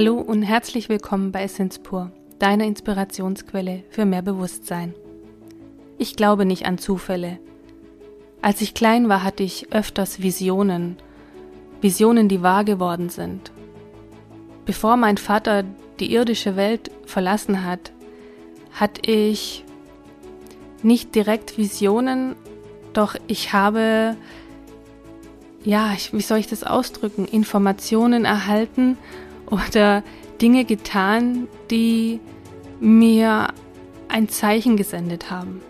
Hallo und herzlich willkommen bei Essence Pur, deiner Inspirationsquelle für mehr Bewusstsein. Ich glaube nicht an Zufälle. Als ich klein war, hatte ich öfters Visionen, Visionen, die wahr geworden sind. Bevor mein Vater die irdische Welt verlassen hat, hatte ich nicht direkt Visionen, doch ich habe, ja, wie soll ich das ausdrücken, Informationen erhalten oder Dinge getan, die mir ein Zeichen gesendet haben.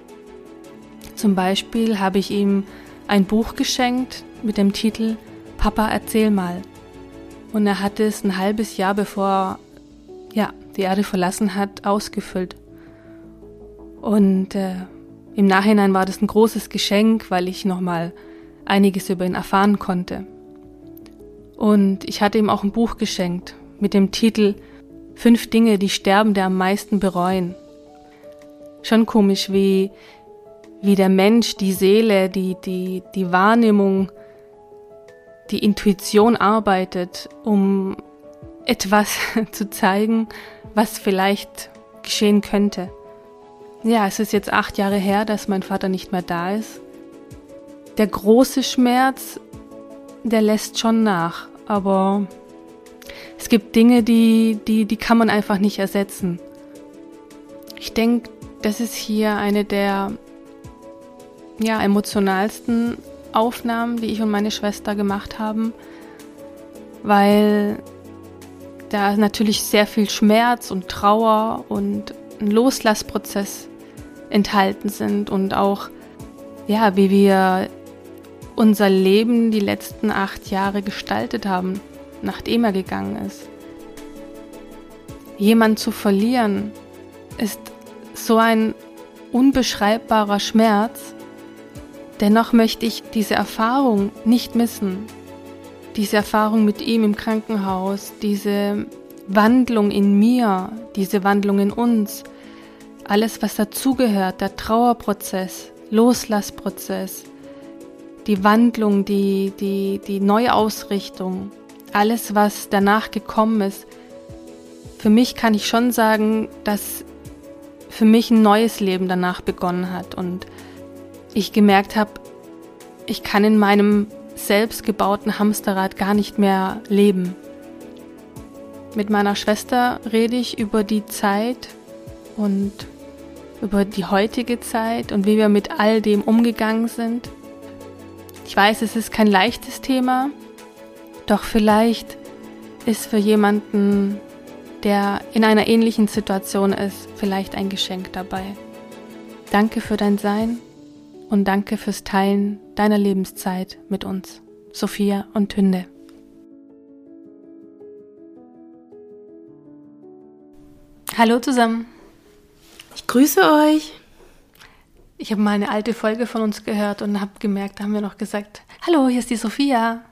Zum Beispiel habe ich ihm ein Buch geschenkt mit dem Titel Papa, erzähl mal. Und er hat es ein halbes Jahr bevor ja, die Erde verlassen hat, ausgefüllt. Und äh, im Nachhinein war das ein großes Geschenk, weil ich nochmal einiges über ihn erfahren konnte. Und ich hatte ihm auch ein Buch geschenkt mit dem Titel Fünf Dinge, die Sterbende am meisten bereuen. Schon komisch, wie, wie der Mensch, die Seele, die, die, die Wahrnehmung, die Intuition arbeitet, um etwas zu zeigen, was vielleicht geschehen könnte. Ja, es ist jetzt acht Jahre her, dass mein Vater nicht mehr da ist. Der große Schmerz, der lässt schon nach, aber es gibt Dinge, die, die, die kann man einfach nicht ersetzen. Ich denke, das ist hier eine der ja, emotionalsten Aufnahmen, die ich und meine Schwester gemacht haben, weil da natürlich sehr viel Schmerz und Trauer und ein Loslassprozess enthalten sind und auch, ja, wie wir unser Leben die letzten acht Jahre gestaltet haben, nachdem er gegangen ist. Jemand zu verlieren ist so ein unbeschreibbarer Schmerz. Dennoch möchte ich diese Erfahrung nicht missen. Diese Erfahrung mit ihm im Krankenhaus, diese Wandlung in mir, diese Wandlung in uns, alles, was dazugehört, der Trauerprozess, Loslassprozess, die Wandlung, die, die, die Neuausrichtung, alles, was danach gekommen ist. Für mich kann ich schon sagen, dass für mich ein neues Leben danach begonnen hat und ich gemerkt habe, ich kann in meinem selbst gebauten Hamsterrad gar nicht mehr leben. Mit meiner Schwester rede ich über die Zeit und über die heutige Zeit und wie wir mit all dem umgegangen sind. Ich weiß, es ist kein leichtes Thema, doch vielleicht ist für jemanden, der in einer ähnlichen Situation ist, vielleicht ein Geschenk dabei. Danke für dein Sein und danke fürs Teilen deiner Lebenszeit mit uns, Sophia und Tünde. Hallo zusammen. Ich grüße euch. Ich habe mal eine alte Folge von uns gehört und habe gemerkt, da haben wir noch gesagt, hallo, hier ist die Sophia.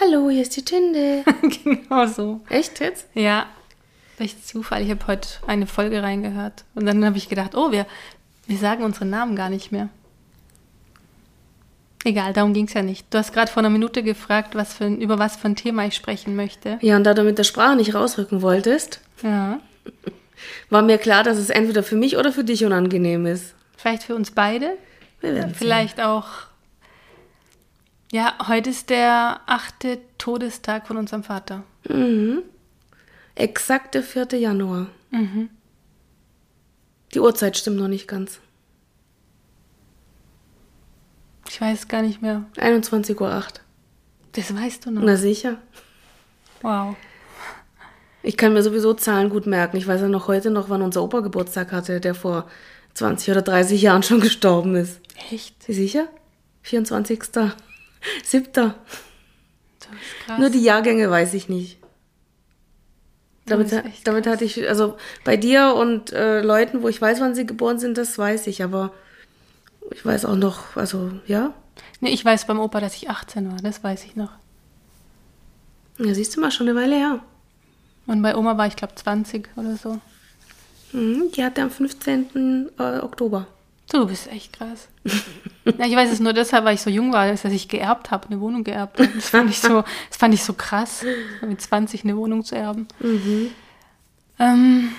Hallo, hier ist die Tinde. genau so. Echt jetzt? Ja. Durch Zufall. Ich habe heute eine Folge reingehört. Und dann habe ich gedacht, oh, wir, wir sagen unseren Namen gar nicht mehr. Egal, darum ging es ja nicht. Du hast gerade vor einer Minute gefragt, was für, über was für ein Thema ich sprechen möchte. Ja, und da du mit der Sprache nicht rausrücken wolltest, Ja. war mir klar, dass es entweder für mich oder für dich unangenehm ist. Vielleicht für uns beide. Wir werden Vielleicht auch. Ja, heute ist der achte Todestag von unserem Vater. Mhm. Exakt der 4. Januar. Mhm. Die Uhrzeit stimmt noch nicht ganz. Ich weiß gar nicht mehr. 21.08 Uhr. Das weißt du noch. Na sicher. Wow. Ich kann mir sowieso Zahlen gut merken. Ich weiß ja noch heute noch, wann unser Opa Geburtstag hatte, der vor 20 oder 30 Jahren schon gestorben ist. Echt? Sie sicher? 24. 7. Das ist krass. Nur die Jahrgänge weiß ich nicht. Damit, damit hatte ich, also bei dir und äh, Leuten, wo ich weiß, wann sie geboren sind, das weiß ich, aber ich weiß auch noch, also ja. Nee, ich weiß beim Opa, dass ich 18 war. Das weiß ich noch. Ja, siehst du mal, schon eine Weile her. Und bei Oma war ich, glaube 20 oder so. Mhm, die hatte am 15. äh, Oktober. Du bist echt krass. ja, ich weiß es nur deshalb, weil ich so jung war, dass ich geerbt habe, eine Wohnung geerbt habe. Das fand ich so, das fand ich so krass, mit 20 eine Wohnung zu erben. Mhm. Ähm,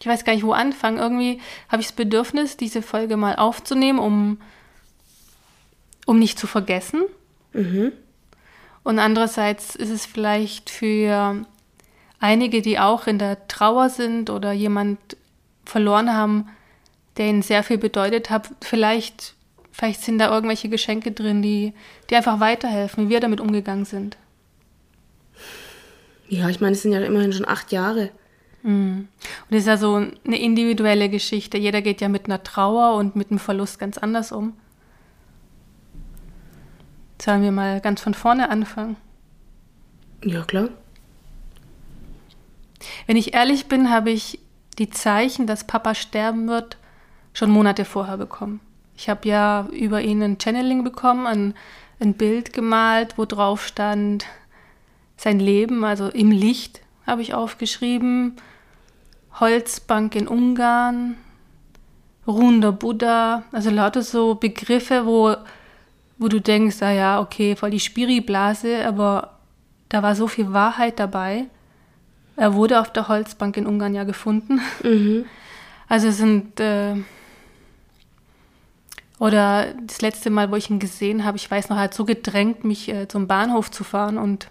ich weiß gar nicht, wo anfangen. Irgendwie habe ich das Bedürfnis, diese Folge mal aufzunehmen, um, um nicht zu vergessen. Mhm. Und andererseits ist es vielleicht für einige, die auch in der Trauer sind oder jemand verloren haben, der ihnen sehr viel bedeutet hat, vielleicht, vielleicht sind da irgendwelche Geschenke drin, die, die einfach weiterhelfen, wie wir damit umgegangen sind. Ja, ich meine, es sind ja immerhin schon acht Jahre. Mhm. Und es ist ja so eine individuelle Geschichte. Jeder geht ja mit einer Trauer und mit einem Verlust ganz anders um. Sollen wir mal ganz von vorne anfangen? Ja, klar. Wenn ich ehrlich bin, habe ich die Zeichen, dass Papa sterben wird, schon Monate vorher bekommen. Ich habe ja über ihn ein Channeling bekommen, ein, ein Bild gemalt, wo drauf stand sein Leben, also im Licht habe ich aufgeschrieben, Holzbank in Ungarn, ruhender Buddha, also lauter so Begriffe, wo, wo du denkst, ah ja, okay, voll die Spiri-Blase, aber da war so viel Wahrheit dabei. Er wurde auf der Holzbank in Ungarn ja gefunden. Mhm. Also es sind äh, oder das letzte Mal, wo ich ihn gesehen habe, ich weiß noch, er hat so gedrängt, mich äh, zum Bahnhof zu fahren und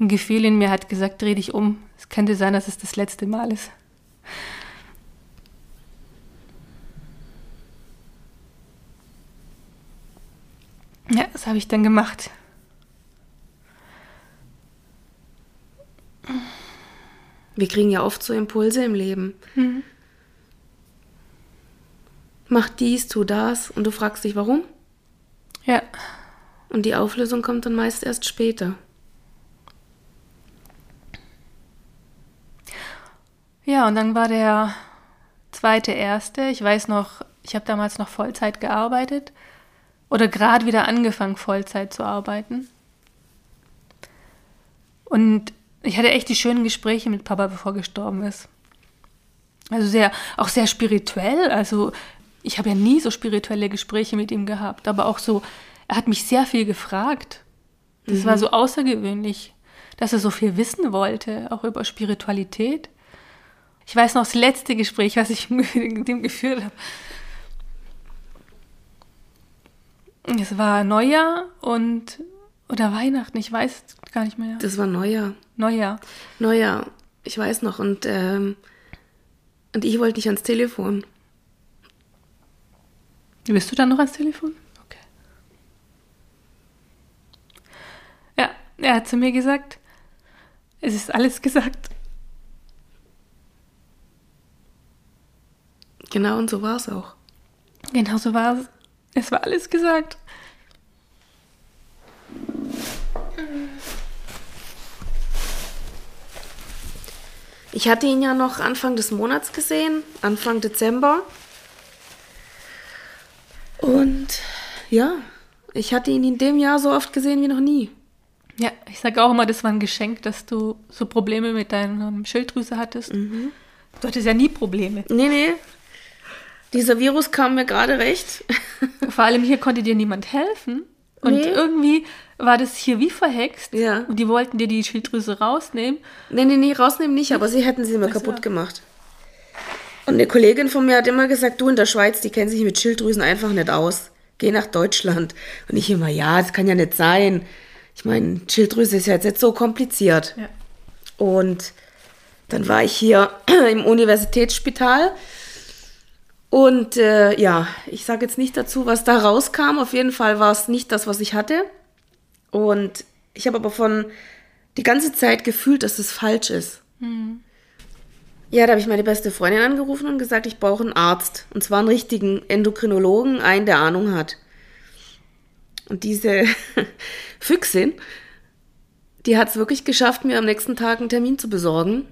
ein Gefühl in mir hat gesagt, dreh dich um. Es könnte sein, dass es das letzte Mal ist. Ja, das habe ich dann gemacht. Wir kriegen ja oft so Impulse im Leben. Mhm. Mach dies, tu das und du fragst dich, warum? Ja. Und die Auflösung kommt dann meist erst später. Ja, und dann war der zweite erste. Ich weiß noch, ich habe damals noch Vollzeit gearbeitet oder gerade wieder angefangen, Vollzeit zu arbeiten. Und ich hatte echt die schönen Gespräche mit Papa, bevor er gestorben ist. Also sehr, auch sehr spirituell. Also ich habe ja nie so spirituelle Gespräche mit ihm gehabt, aber auch so, er hat mich sehr viel gefragt. Das mhm. war so außergewöhnlich, dass er so viel wissen wollte, auch über Spiritualität. Ich weiß noch das letzte Gespräch, was ich mit ihm geführt habe. Es war Neujahr und oder Weihnachten, ich weiß gar nicht mehr. Das war Neujahr. Neujahr. Neujahr, ich weiß noch. Und, ähm, und ich wollte nicht ans Telefon. Bist du dann noch ans Telefon? Okay. Ja, er hat zu mir gesagt, es ist alles gesagt. Genau, und so war es auch. Genau so war es. Es war alles gesagt. Ich hatte ihn ja noch Anfang des Monats gesehen, Anfang Dezember. Und ja, ich hatte ihn in dem Jahr so oft gesehen wie noch nie. Ja, ich sage auch immer, das war ein Geschenk, dass du so Probleme mit deiner Schilddrüse hattest. Mhm. Du hattest ja nie Probleme. Nee, nee. Dieser Virus kam mir gerade recht. Vor allem hier konnte dir niemand helfen. Und nee. irgendwie war das hier wie verhext. Ja. Und die wollten dir die Schilddrüse rausnehmen. Nee, nee, nee, rausnehmen nicht, aber sie hätten sie immer kaputt war. gemacht. Und eine Kollegin von mir hat immer gesagt, du in der Schweiz, die kennen sich mit Schilddrüsen einfach nicht aus. Geh nach Deutschland. Und ich immer, ja, das kann ja nicht sein. Ich meine, Schilddrüse ist ja jetzt nicht so kompliziert. Ja. Und dann war ich hier im Universitätsspital. Und äh, ja, ich sage jetzt nicht dazu, was da rauskam. Auf jeden Fall war es nicht das, was ich hatte. Und ich habe aber von die ganze Zeit gefühlt, dass es falsch ist. Mhm. Ja, da habe ich meine beste Freundin angerufen und gesagt, ich brauche einen Arzt. Und zwar einen richtigen Endokrinologen, einen, der Ahnung hat. Und diese Füchsin, die hat es wirklich geschafft, mir am nächsten Tag einen Termin zu besorgen.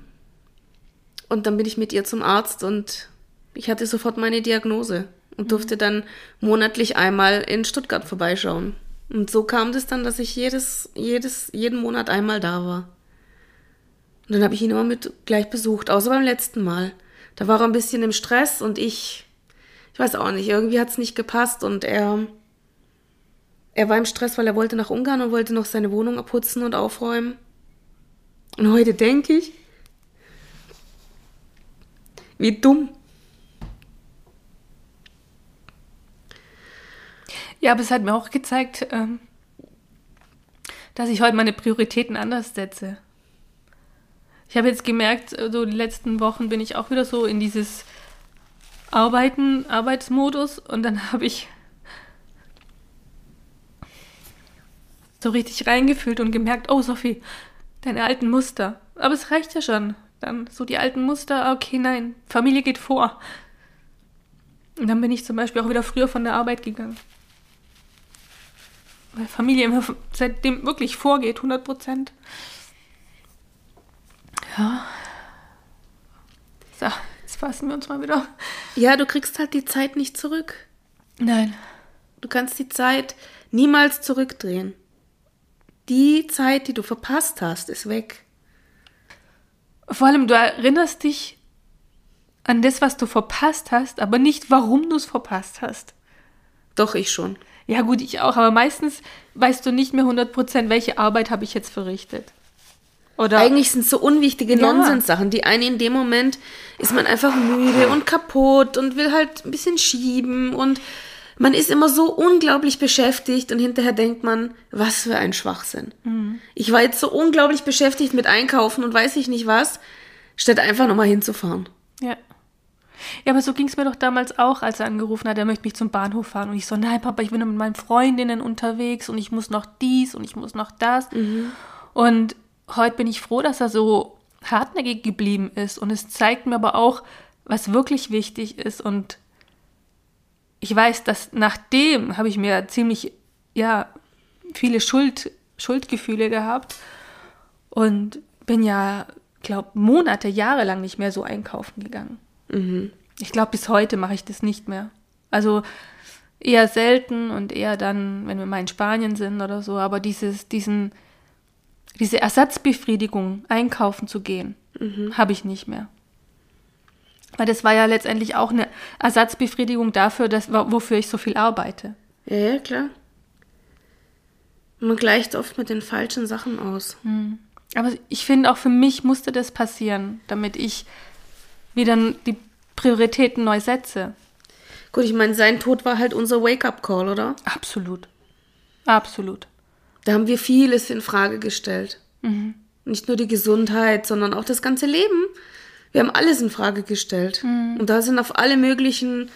Und dann bin ich mit ihr zum Arzt und ich hatte sofort meine Diagnose und durfte dann monatlich einmal in Stuttgart vorbeischauen. Und so kam das dann, dass ich jedes, jedes, jeden Monat einmal da war. Und dann habe ich ihn immer mit gleich besucht, außer beim letzten Mal. Da war er ein bisschen im Stress und ich, ich weiß auch nicht, irgendwie hat es nicht gepasst und er, er war im Stress, weil er wollte nach Ungarn und wollte noch seine Wohnung abputzen und aufräumen. Und heute denke ich, wie dumm. Ja, aber es hat mir auch gezeigt, ähm, dass ich heute meine Prioritäten anders setze. Ich habe jetzt gemerkt, so die letzten Wochen bin ich auch wieder so in dieses Arbeiten, Arbeitsmodus und dann habe ich so richtig reingefühlt und gemerkt, oh Sophie, deine alten Muster. Aber es reicht ja schon. Dann so die alten Muster, okay, nein, Familie geht vor. Und dann bin ich zum Beispiel auch wieder früher von der Arbeit gegangen. Weil Familie immer seitdem wirklich vorgeht, 100 Prozent. Ja. So, jetzt fassen wir uns mal wieder. Ja, du kriegst halt die Zeit nicht zurück. Nein. Du kannst die Zeit niemals zurückdrehen. Die Zeit, die du verpasst hast, ist weg. Vor allem, du erinnerst dich an das, was du verpasst hast, aber nicht, warum du es verpasst hast. Doch, ich schon. Ja, gut, ich auch, aber meistens weißt du nicht mehr 100%, welche Arbeit habe ich jetzt verrichtet. Oder Eigentlich sind es so unwichtige ja. Nonsenssachen. Die eine in dem Moment ist man einfach müde und kaputt und will halt ein bisschen schieben und man ist immer so unglaublich beschäftigt und hinterher denkt man, was für ein Schwachsinn. Mhm. Ich war jetzt so unglaublich beschäftigt mit Einkaufen und weiß ich nicht was, statt einfach nochmal hinzufahren. Ja. Ja, aber so ging es mir doch damals auch, als er angerufen hat, er möchte mich zum Bahnhof fahren. Und ich so, nein, Papa, ich bin mit meinen Freundinnen unterwegs und ich muss noch dies und ich muss noch das. Mhm. Und heute bin ich froh, dass er so hartnäckig geblieben ist. Und es zeigt mir aber auch, was wirklich wichtig ist. Und ich weiß, dass nachdem habe ich mir ziemlich, ja, viele Schuld, Schuldgefühle gehabt und bin ja, glaube Monate, Jahre lang nicht mehr so einkaufen gegangen. Mhm. Ich glaube, bis heute mache ich das nicht mehr. Also eher selten und eher dann, wenn wir mal in Spanien sind oder so, aber dieses, diesen, diese Ersatzbefriedigung, einkaufen zu gehen, mhm. habe ich nicht mehr. Weil das war ja letztendlich auch eine Ersatzbefriedigung dafür, dass, wofür ich so viel arbeite. Ja, ja, klar. Man gleicht oft mit den falschen Sachen aus. Hm. Aber ich finde auch für mich musste das passieren, damit ich wieder die Prioritäten neu setze. Gut, ich meine, sein Tod war halt unser Wake-up-Call, oder? Absolut. Absolut. Da haben wir vieles in Frage gestellt. Mhm. Nicht nur die Gesundheit, sondern auch das ganze Leben. Wir haben alles in Frage gestellt. Mhm. Und da sind auf alle möglichen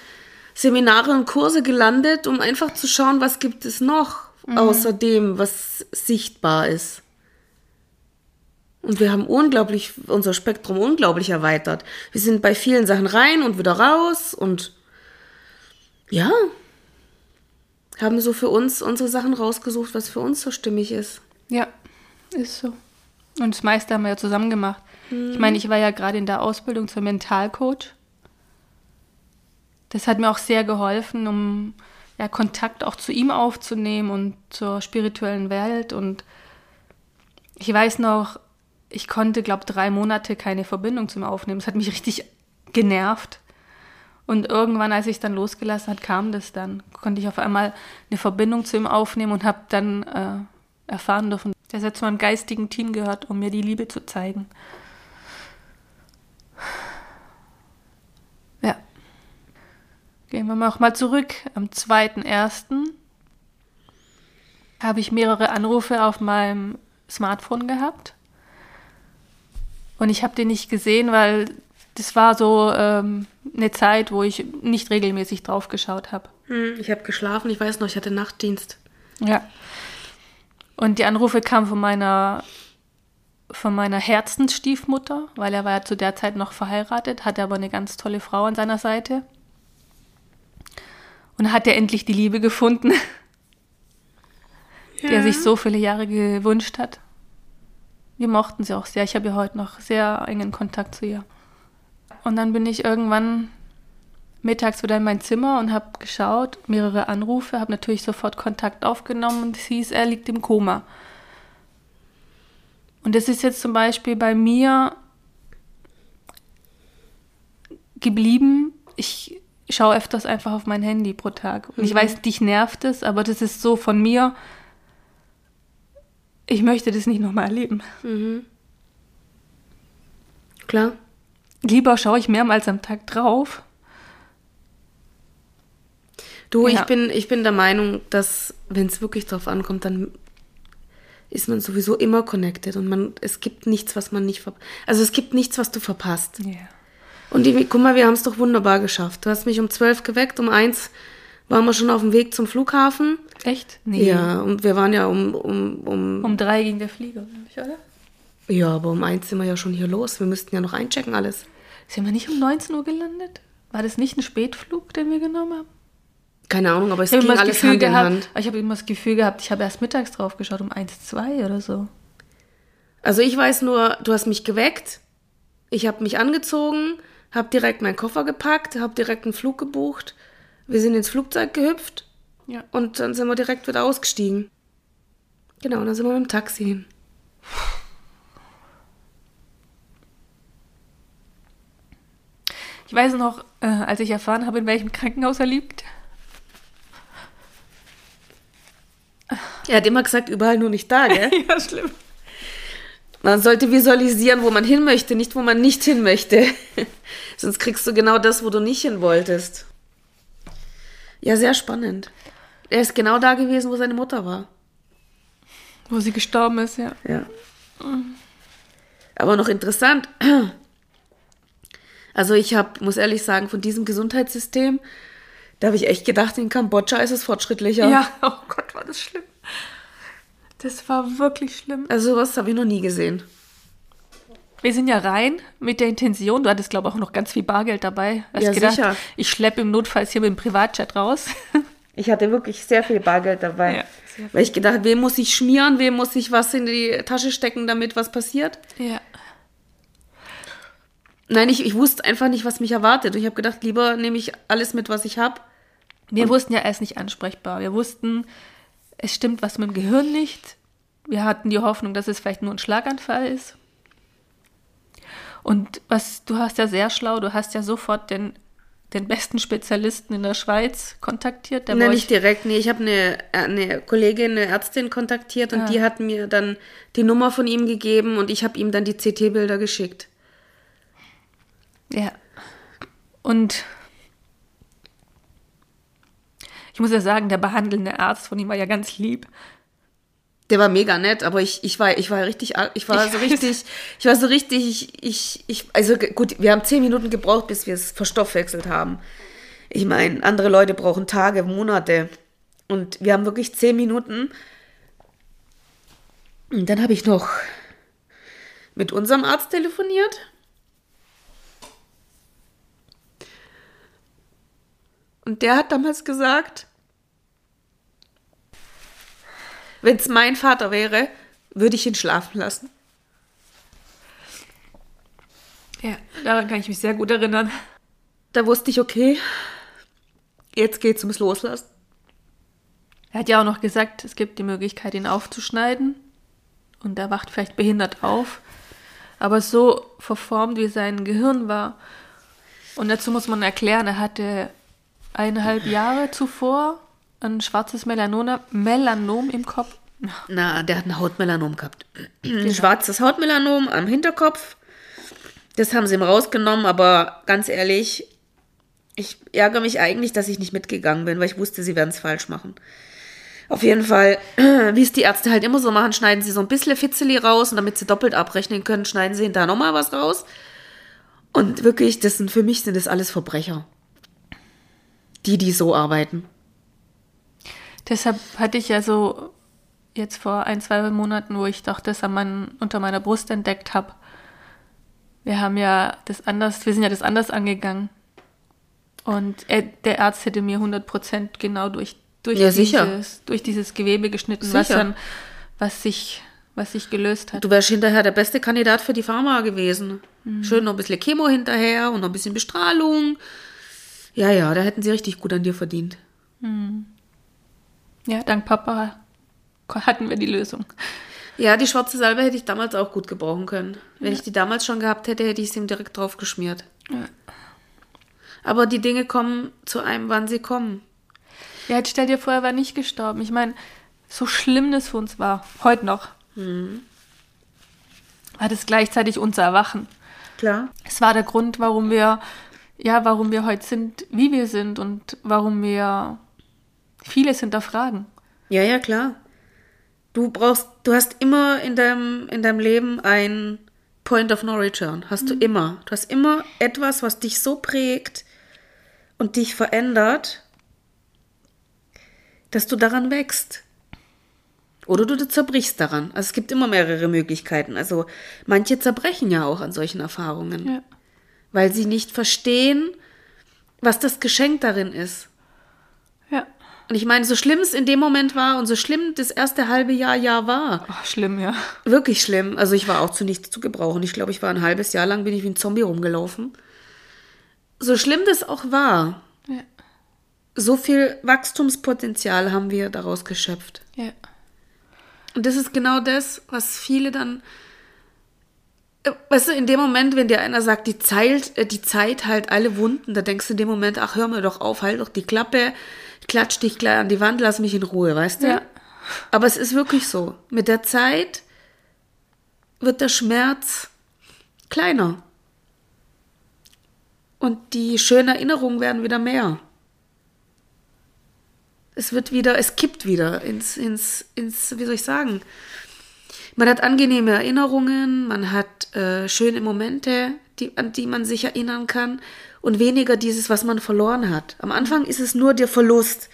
Seminare und Kurse gelandet, um einfach zu schauen, was gibt es noch mhm. außer dem, was sichtbar ist. Und wir haben unglaublich, unser Spektrum unglaublich erweitert. Wir sind bei vielen Sachen rein und wieder raus und ja, haben so für uns unsere Sachen rausgesucht, was für uns so stimmig ist. Ja, ist so. Und das meiste haben wir ja zusammen gemacht. Mhm. Ich meine, ich war ja gerade in der Ausbildung zum Mentalcoach. Das hat mir auch sehr geholfen, um ja, Kontakt auch zu ihm aufzunehmen und zur spirituellen Welt. Und ich weiß noch, ich konnte, glaube drei Monate keine Verbindung zu ihm aufnehmen. Das hat mich richtig genervt. Und irgendwann, als ich es dann losgelassen hat, kam das dann. Konnte ich auf einmal eine Verbindung zu ihm aufnehmen und habe dann äh, erfahren dürfen, dass er zu meinem geistigen Team gehört, um mir die Liebe zu zeigen. Ja. Gehen wir noch mal zurück. Am 2.1. habe ich mehrere Anrufe auf meinem Smartphone gehabt. Und ich habe den nicht gesehen, weil das war so ähm, eine Zeit, wo ich nicht regelmäßig drauf geschaut habe. Hm, ich habe geschlafen, ich weiß noch, ich hatte Nachtdienst. Ja. Und die Anrufe kamen von meiner von meiner Herzensstiefmutter, weil er war ja zu der Zeit noch verheiratet, hatte aber eine ganz tolle Frau an seiner Seite. Und hat er endlich die Liebe gefunden, ja. die er sich so viele Jahre gewünscht hat. Wir mochten sie auch sehr. Ich habe ja heute noch sehr engen Kontakt zu ihr. Und dann bin ich irgendwann mittags wieder in mein Zimmer und habe geschaut, mehrere Anrufe, habe natürlich sofort Kontakt aufgenommen und es hieß, er liegt im Koma. Und das ist jetzt zum Beispiel bei mir geblieben. Ich schaue öfters einfach auf mein Handy pro Tag. Und ich Mhm. weiß, dich nervt es, aber das ist so von mir. Ich möchte das nicht nochmal erleben. Klar. Lieber schaue ich mehrmals am Tag drauf. Du, Ja. ich, bin, ich bin der Meinung, dass, wenn es wirklich drauf ankommt, dann ist man sowieso immer connected und man, es gibt nichts, was man nicht verpasst. Also es gibt nichts, was du verpasst. Ja. Und die, guck mal, wir haben es doch wunderbar geschafft. Du hast mich um zwölf geweckt, um eins waren wir schon auf dem Weg zum Flughafen. Echt? Nee. Ja, und wir waren ja um, um, um, Um drei ging der Flieger, oder? ja, aber um eins sind wir ja schon hier los. Wir müssten ja noch einchecken alles. Sind wir nicht um 19 Uhr gelandet? War das nicht ein Spätflug, den wir genommen haben? Keine Ahnung, aber es Ich habe ging immer das alles Gefühl Hand in gehabt, Hand. ich habe immer das Gefühl gehabt, ich habe erst mittags drauf geschaut, um 1, 2 oder so. Also ich weiß nur, du hast mich geweckt, ich habe mich angezogen, habe direkt meinen Koffer gepackt, habe direkt einen Flug gebucht. Wir sind ins Flugzeug gehüpft Ja. und dann sind wir direkt wieder ausgestiegen. Genau, und dann sind wir mit dem Taxi hin. Ich weiß noch, äh, als ich erfahren habe, in welchem Krankenhaus er liegt. Er hat immer gesagt, überall nur nicht da, gell? ja, schlimm. Man sollte visualisieren, wo man hin möchte, nicht wo man nicht hin möchte. Sonst kriegst du genau das, wo du nicht hin wolltest. Ja, sehr spannend. Er ist genau da gewesen, wo seine Mutter war. Wo sie gestorben ist, ja. Ja. Aber noch interessant. Also ich habe, muss ehrlich sagen, von diesem Gesundheitssystem, da habe ich echt gedacht, in Kambodscha ist es fortschrittlicher. Ja, oh Gott, war das schlimm. Das war wirklich schlimm. Also sowas habe ich noch nie gesehen. Wir sind ja rein mit der Intention, du hattest, glaube ich, auch noch ganz viel Bargeld dabei. Hast Ja, gedacht, sicher. ich schleppe im Notfalls hier mit dem Privatjet raus. Ich hatte wirklich sehr viel Bargeld dabei. Ja, viel. weil ich gedacht, wem muss ich schmieren, wem muss ich was in die Tasche stecken, damit was passiert? ja. Nein, ich, ich wusste einfach nicht, was mich erwartet. Und ich habe gedacht, lieber nehme ich alles mit, was ich habe. Wir wussten ja erst nicht ansprechbar. Wir wussten, es stimmt was mit dem Gehirn nicht. Wir hatten die Hoffnung, dass es vielleicht nur ein Schlaganfall ist. Und was, du hast ja sehr schlau, du hast ja sofort den, den besten Spezialisten in der Schweiz kontaktiert. Der Nein, nicht direkt. Nee, ich habe eine, eine Kollegin, eine Ärztin kontaktiert und Ah. die hat mir dann die Nummer von ihm gegeben und ich habe ihm dann die CT-Bilder geschickt. Ja. Und ich muss ja sagen, der behandelnde Arzt von ihm war ja ganz lieb. Der war mega nett, aber ich, ich war, ich war richtig, ich war Ich so weiß. richtig, ich war so richtig, ich, ich, also gut, wir haben zehn Minuten gebraucht, bis wir es verstoffwechselt haben. Ich meine, andere Leute brauchen Tage, Monate. Und wir haben wirklich zehn Minuten. Und dann habe ich noch mit unserem Arzt telefoniert. Und der hat damals gesagt, wenn es mein Vater wäre, würde ich ihn schlafen lassen. Ja, daran kann ich mich sehr gut erinnern. Da wusste ich, okay, jetzt geht's ums Loslassen. Er hat ja auch noch gesagt, es gibt die Möglichkeit, ihn aufzuschneiden. Und er wacht vielleicht behindert auf. Aber so verformt, wie sein Gehirn war. Und dazu muss man erklären, er hatte eineinhalb Jahre zuvor ein schwarzes Melanoma, Melanom im Kopf. Na, der hat ein Hautmelanom gehabt. Ein schwarzes Hautmelanom am Hinterkopf. Das haben sie ihm rausgenommen, aber ganz ehrlich, ich ärgere mich eigentlich, dass ich nicht mitgegangen bin, weil ich wusste, sie werden es falsch machen. Auf jeden Fall, wie es die Ärzte halt immer so machen, schneiden sie so ein bisschen Fitzeli raus und damit sie doppelt abrechnen können, schneiden sie hinterher nochmal was raus. Und wirklich, das sind für mich sind das alles Verbrecher. Die, die so arbeiten. Deshalb hatte ich ja so jetzt vor ein, zwei Monaten, wo ich doch das an mein, unter meiner Brust entdeckt habe. Wir haben ja das anders, wir sind ja das anders angegangen. Und er, der Arzt hätte mir 100% genau durch, durch, Ja, dieses, sicher. durch dieses Gewebe geschnitten, was dann, was sich, was sich gelöst hat. Du wärst hinterher der beste Kandidat für die Pharma gewesen. Mhm. Schön noch ein bisschen Chemo hinterher und noch ein bisschen Bestrahlung. Ja, ja, da hätten sie richtig gut an dir verdient. Ja, dank Papa hatten wir die Lösung. Ja, die schwarze Salbe hätte ich damals auch gut gebrauchen können. Wenn ich die damals schon gehabt hätte, hätte ich sie ihm direkt drauf geschmiert. Ja. Aber die Dinge kommen zu einem, wann sie kommen. Ja, jetzt stell dir vor, er war nicht gestorben. Ich meine, so schlimm das für uns war, heute noch, war das gleichzeitig unser Erwachen. Klar. Es war der Grund, warum wir, ja, warum wir heute sind, wie wir sind und warum wir vieles hinterfragen. Ja, ja, klar. Du brauchst, du hast immer in deinem, in deinem Leben ein Point of No Return. Hast du immer. Du hast immer etwas, was dich so prägt und dich verändert, dass du daran wächst. Oder du zerbrichst daran. Also es gibt immer mehrere Möglichkeiten. Also manche zerbrechen ja auch an solchen Erfahrungen, Ja. weil sie nicht verstehen, was das Geschenk darin ist. Und ich meine, so schlimm es in dem Moment war und so schlimm das erste halbe Jahr ja war, Oh, schlimm, ja. wirklich schlimm. Also ich war auch zu nichts zu gebrauchen. Ich glaube, ich war ein halbes Jahr lang, bin ich wie ein Zombie rumgelaufen. So schlimm das auch war, Ja. so viel Wachstumspotenzial haben wir daraus geschöpft. Ja. Und das ist genau das, was viele dann. äh, Weißt du, in dem Moment, wenn dir einer sagt, die Zeit, äh, die Zeit heilt alle Wunden, da denkst du in dem Moment, ach, hör mir doch auf, halt doch die Klappe, klatsch dich gleich an die Wand, lass mich in Ruhe, weißt du? Ja. Aber es ist wirklich so. Mit der Zeit wird der Schmerz kleiner. Und die schönen Erinnerungen werden wieder mehr. Es wird wieder, es kippt wieder ins, ins, ins, wie soll ich sagen? Man hat angenehme Erinnerungen, man hat äh, schöne Momente, die, an die man sich erinnern kann und weniger dieses, was man verloren hat. Am Anfang ist es nur der Verlust.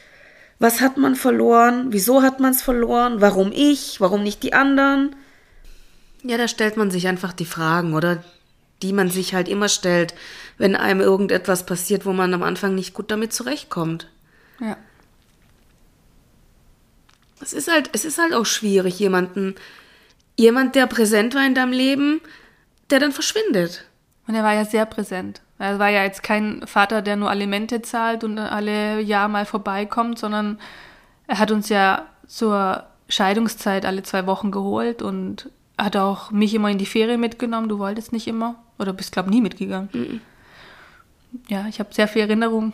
Was hat man verloren? Wieso hat man es verloren? Warum ich? Warum nicht die anderen? Ja, da stellt man sich einfach die Fragen, oder? Die man sich halt immer stellt, wenn einem irgendetwas passiert, wo man am Anfang nicht gut damit zurechtkommt. Ja. Es ist halt, es ist halt auch schwierig, jemanden, jemand, der präsent war in deinem Leben, der dann verschwindet. Und er war ja sehr präsent. Er war ja jetzt kein Vater, der nur Alimente zahlt und alle Jahr mal vorbeikommt, sondern er hat uns ja zur Scheidungszeit alle zwei Wochen geholt und hat auch mich immer in die Ferien mitgenommen. Du wolltest nicht immer oder bist, glaube nie mitgegangen. Ja, ich habe sehr viel Erinnerung.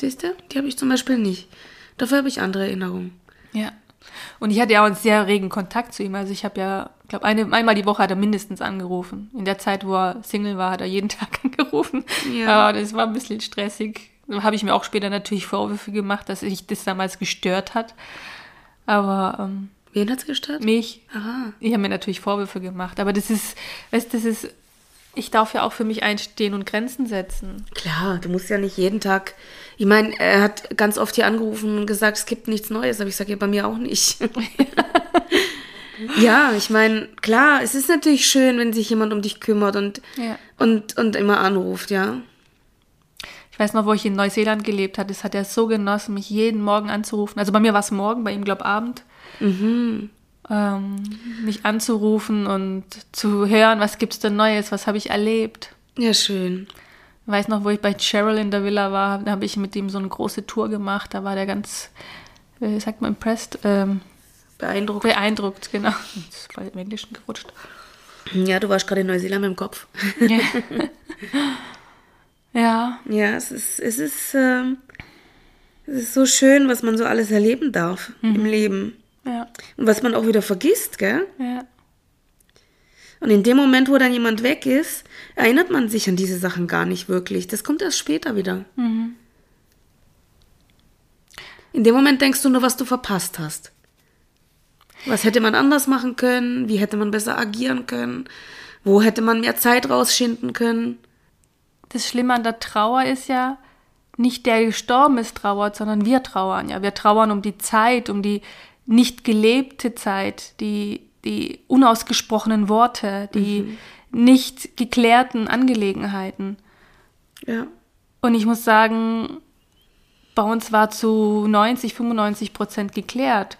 Siehst du? Die habe ich zum Beispiel nicht. Dafür habe ich andere Erinnerungen. Ja. Und ich hatte ja auch einen sehr regen Kontakt zu ihm. Also ich habe ja, glaube eine, einmal die Woche hat er mindestens angerufen. In der Zeit, wo er Single war, hat er jeden Tag angerufen. Ja. Aber das war ein bisschen stressig. Da habe ich mir auch später natürlich Vorwürfe gemacht, dass ich das damals gestört hat. Aber ähm, Wen hat's gestört? mich, Aha. ich habe mir natürlich Vorwürfe gemacht. Aber das ist, weißt das ist, ich darf ja auch für mich einstehen und Grenzen setzen. Klar, du musst ja nicht jeden Tag. Ich meine, er hat ganz oft hier angerufen und gesagt, es gibt nichts Neues, aber ich sage ja bei mir auch nicht. ja, ich meine, klar, es ist natürlich schön, wenn sich jemand um dich kümmert und, Ja. und, und immer anruft, ja. Ich weiß noch, wo ich in Neuseeland gelebt habe, das hat er so genossen, mich jeden Morgen anzurufen. Also bei mir war es morgen, bei ihm glaube Abend. Ähm, mich anzurufen und zu hören, was gibt's denn Neues, was habe ich erlebt. Ja, schön. Ich weiß noch, wo ich bei Cheryl in der Villa war, da habe ich mit ihm so eine große Tour gemacht. Da war der ganz, äh, sagt man, impressed, ähm, Beeindruckt. beeindruckt, genau. Das ist bei im Englischen gerutscht. Ja, du warst gerade in Neuseeland dem Kopf. Ja, Ja, es ist, es ist, ähm, es ist so schön, was man so alles erleben darf im Leben. Ja, Und was man auch wieder vergisst, gell? ja. Und in dem Moment, wo dann jemand weg ist, erinnert man sich an diese Sachen gar nicht wirklich. Das kommt erst später wieder. In dem Moment denkst du nur, was du verpasst hast. Was hätte man anders machen können? Wie hätte man besser agieren können? Wo hätte man mehr Zeit rausschinden können? Das Schlimme an der Trauer ist ja, nicht der gestorben ist trauert, sondern wir trauern. Ja, wir trauern um die Zeit, um die nicht gelebte Zeit, die, die unausgesprochenen Worte, die nicht geklärten Angelegenheiten. Ja. Und ich muss sagen, bei uns war zu 90, 95 Prozent geklärt.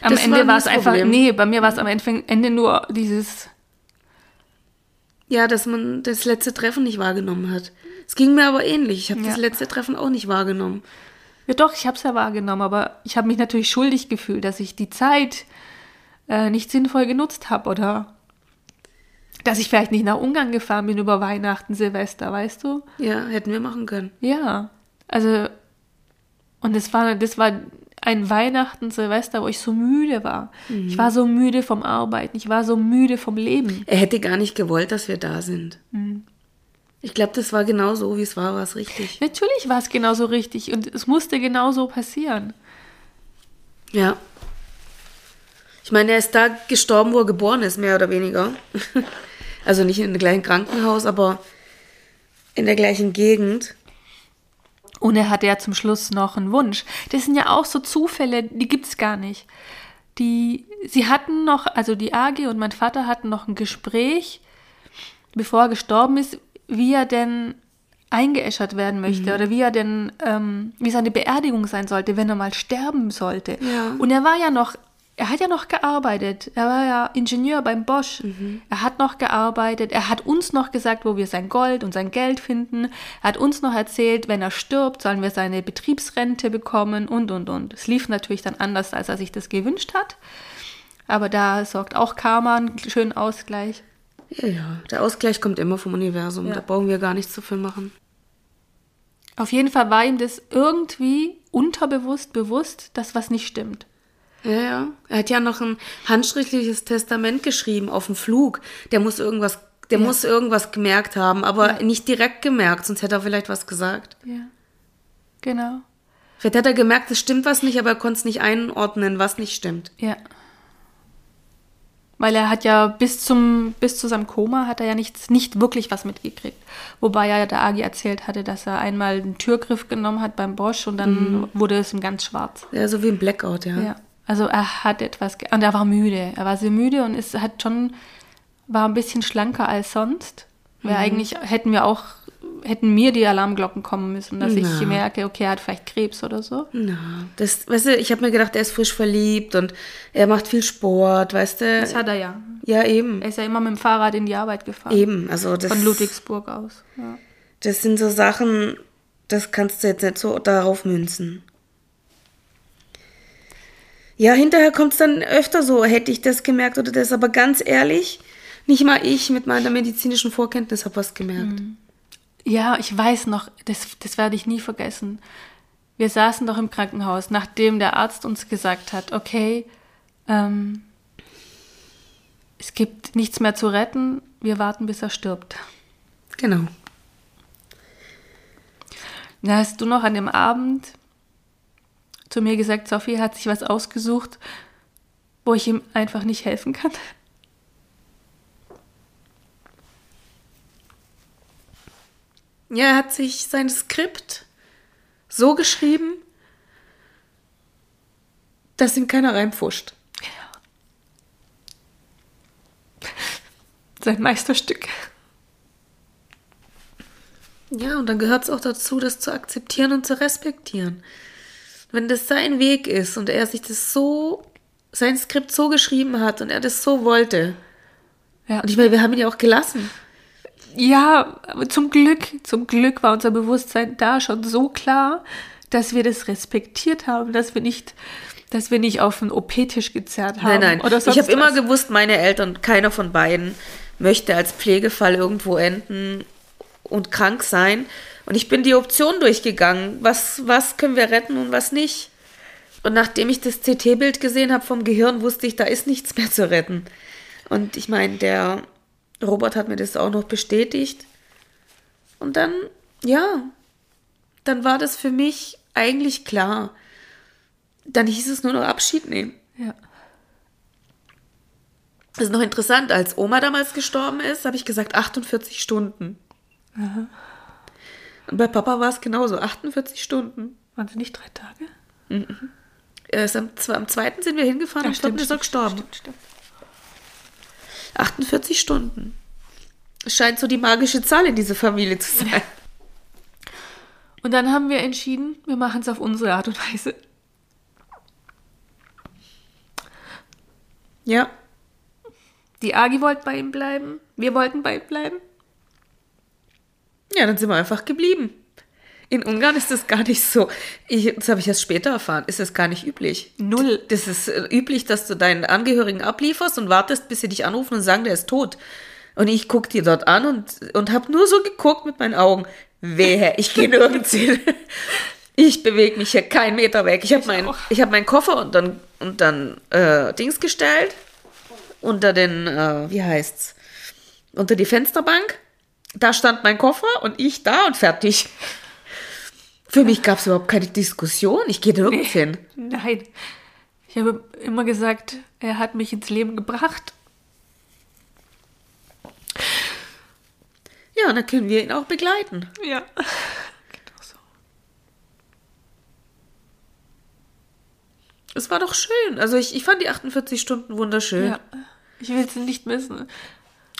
Am Das Ende war es einfach, Problem. nee, bei mir war es am Ende Ende nur dieses, Ja, dass man das letzte Treffen nicht wahrgenommen hat. Es ging mir aber ähnlich. Ich habe Ja. das letzte Treffen auch nicht wahrgenommen. Ja doch, ich habe es ja wahrgenommen, aber ich habe mich natürlich schuldig gefühlt, dass ich die Zeit äh, nicht sinnvoll genutzt habe oder dass ich vielleicht nicht nach Ungarn gefahren bin über Weihnachten, Silvester, weißt du? Ja, hätten wir machen können. Ja, also und das war, das war ein Weihnachten, Silvester, wo ich so müde war. Mhm. Ich war so müde vom Arbeiten, ich war so müde vom Leben. Er hätte gar nicht gewollt, dass wir da sind. Mhm. Ich glaube, das war genau so, wie es war, war es richtig. Natürlich war es genauso richtig und es musste genauso passieren. Ja. Ich meine, er ist da gestorben, wo er geboren ist, mehr oder weniger. Also nicht in dem gleichen Krankenhaus, aber in der gleichen Gegend. Und er hatte ja zum Schluss noch einen Wunsch. Das sind ja auch so Zufälle, die gibt es gar nicht. Die, sie hatten noch, also die AG und mein Vater hatten noch ein Gespräch, bevor er gestorben ist, wie er denn eingeäschert werden möchte mhm. oder wie er denn, ähm, wie seine Beerdigung sein sollte, wenn er mal sterben sollte. Ja. Und er war ja noch, er hat ja noch gearbeitet. Er war ja Ingenieur beim Bosch. Mhm. Er hat noch gearbeitet. Er hat uns noch gesagt, wo wir sein Gold und sein Geld finden. Er hat uns noch erzählt, wenn er stirbt, sollen wir seine Betriebsrente bekommen und, und, und. Es lief natürlich dann anders, als er sich das gewünscht hat. Aber da sorgt auch Karma einen schönen Ausgleich. Ja, ja. Der Ausgleich kommt immer vom Universum. Ja. Da brauchen wir gar nichts zu viel machen. Auf jeden Fall war ihm das irgendwie unterbewusst bewusst, dass was nicht stimmt. Ja, ja. Er hat ja noch ein handschriftliches Testament geschrieben auf dem Flug. Der muss irgendwas, der ja. muss irgendwas gemerkt haben, aber ja. nicht direkt gemerkt, sonst hätte er vielleicht was gesagt. Ja. Genau. Vielleicht hat er gemerkt, es stimmt was nicht, aber er konnte es nicht einordnen, was nicht stimmt. Ja. Weil er hat ja bis zum, bis zu seinem Koma hat er ja nichts, nicht wirklich was mitgekriegt. Wobei ja der Agi erzählt hatte, dass er einmal einen Türgriff genommen hat beim Bosch und dann mhm. wurde es ihm ganz schwarz. Ja, so wie ein Blackout, ja. Ja. Also er hat etwas, und er war müde. Er war sehr müde und es hat schon, war ein bisschen schlanker als sonst. Weil mhm. eigentlich hätten wir auch hätten mir die Alarmglocken kommen müssen, dass Na. ich merke, okay, er hat vielleicht Krebs oder so. Na, das, weißt du, ich habe mir gedacht, er ist frisch verliebt und er macht viel Sport, weißt du. Das hat er ja. Ja, eben. Er ist ja immer mit dem Fahrrad in die Arbeit gefahren. Eben, also das. Von Ludwigsburg aus. Ja. Das sind so Sachen, das kannst du jetzt nicht so darauf münzen. Ja, hinterher kommt es dann öfter so, hätte ich das gemerkt oder das, aber ganz ehrlich, nicht mal ich mit meiner medizinischen Vorkenntnis habe was gemerkt. Mhm. Ja, ich weiß noch, das, das werde ich nie vergessen. Wir saßen doch im Krankenhaus, nachdem der Arzt uns gesagt hat, okay, ähm, es gibt nichts mehr zu retten, wir warten, bis er stirbt. Genau. Da hast du noch an dem Abend zu mir gesagt, Sophie hat sich was ausgesucht, wo ich ihm einfach nicht helfen kann. Ja, er hat sich sein Skript so geschrieben, dass ihm keiner reinpfuscht. Ja. Sein Meisterstück. Ja, und dann gehört es auch dazu, das zu akzeptieren und zu respektieren. Wenn das sein Weg ist und er sich das so, sein Skript so geschrieben hat und er das so wollte. Ja. Und ich meine, wir haben ihn ja auch gelassen ja, zum Glück, zum Glück war unser Bewusstsein da schon so klar, dass wir das respektiert haben, dass wir nicht, dass wir nicht auf den OP-Tisch gezerrt haben. Nein, nein. Oder ich habe immer gewusst, meine Eltern, keiner von beiden möchte als Pflegefall irgendwo enden und krank sein. Und ich bin die Option durchgegangen. Was, was können wir retten und was nicht? Und nachdem ich das CT-Bild gesehen habe vom Gehirn, wusste ich, da ist nichts mehr zu retten. Und ich meine, der Robert hat mir das auch noch bestätigt. Und dann, ja, dann war das für mich eigentlich klar. Dann hieß es nur noch Abschied nehmen. Ja. Das ist noch interessant, als Oma damals gestorben ist, habe ich gesagt 48 Stunden. Aha. Und bei Papa war es genauso, 48 Stunden. Waren es nicht drei Tage? Mhm. Erst am, am zweiten sind wir hingefahren, am dritten ist er gestorben. Stimmt, stimmt. 48 Stunden. Es scheint so die magische Zahl in dieser Familie zu sein. Und dann haben wir entschieden, wir machen es auf unsere Art und Weise. Ja. Die Agi wollte bei ihm bleiben. Wir wollten bei ihm bleiben. Ja, dann sind wir einfach geblieben. In Ungarn ist das gar nicht so. Ich, das habe ich erst später erfahren. Ist das gar nicht üblich. Null. Das ist äh, üblich, dass du deinen Angehörigen ablieferst und wartest, bis sie dich anrufen und sagen, der ist tot. Und ich gucke die dort an und, und habe nur so geguckt mit meinen Augen. Wehe, ich gehe nirgends hin. Ich bewege mich hier keinen Meter weg. Ich habe meinen hab meinen Koffer und dann, und dann äh, Dings gestellt. Unter den, äh, wie heißt's? Unter die Fensterbank. Da stand mein Koffer und ich da und fertig. Für mich gab es überhaupt keine Diskussion. Ich gehe nirgends hin. Nein. Ich habe immer gesagt, er hat mich ins Leben gebracht. Ja, und dann können wir ihn auch begleiten. Ja. Genau so. Es war doch schön. Also ich, ich fand die 48 Stunden wunderschön. Ja. Ich will sie nicht missen.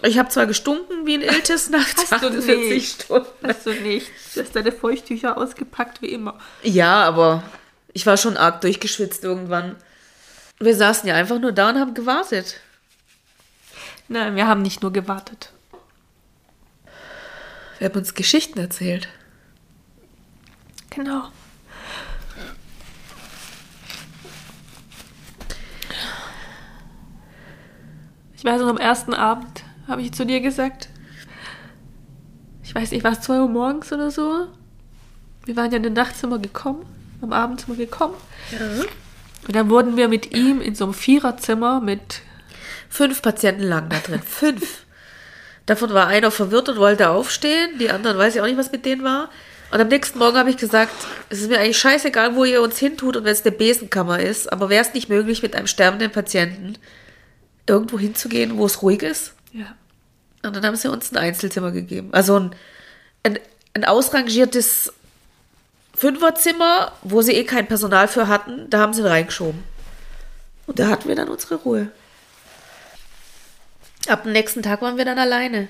Ich habe zwar gestunken wie ein Iltis nach Hast du 48 nicht. Stunden. Hast du nicht. Du hast deine Feuchttücher ausgepackt, wie immer. Ja, aber ich war schon arg durchgeschwitzt irgendwann. Wir saßen ja einfach nur da und haben gewartet. Nein, wir haben nicht nur gewartet. Wir haben uns Geschichten erzählt. Genau. Ich weiß noch, am ersten Abend habe ich zu dir gesagt, ich weiß nicht, war es 2 Uhr morgens oder so? Wir waren ja in den Nachtzimmer gekommen, am Abendzimmer gekommen. Und dann wurden wir mit ihm in so einem Viererzimmer mit, Fünf Patienten lagen da drin. Fünf. Davon war einer verwirrt und wollte aufstehen. Die anderen weiß ich auch nicht, was mit denen war. Und am nächsten Morgen habe ich gesagt, es ist mir eigentlich scheißegal, wo ihr uns hintut und wenn es eine Besenkammer ist, aber wäre es nicht möglich, mit einem sterbenden Patienten irgendwo hinzugehen, wo es ruhig ist? ja, Und dann haben sie uns ein Einzelzimmer gegeben. Also ein, ein, ein ausrangiertes Fünferzimmer, wo sie eh kein Personal für hatten, da haben sie ihn reingeschoben. Und da hatten wir dann unsere Ruhe. Ab dem nächsten Tag waren wir dann alleine.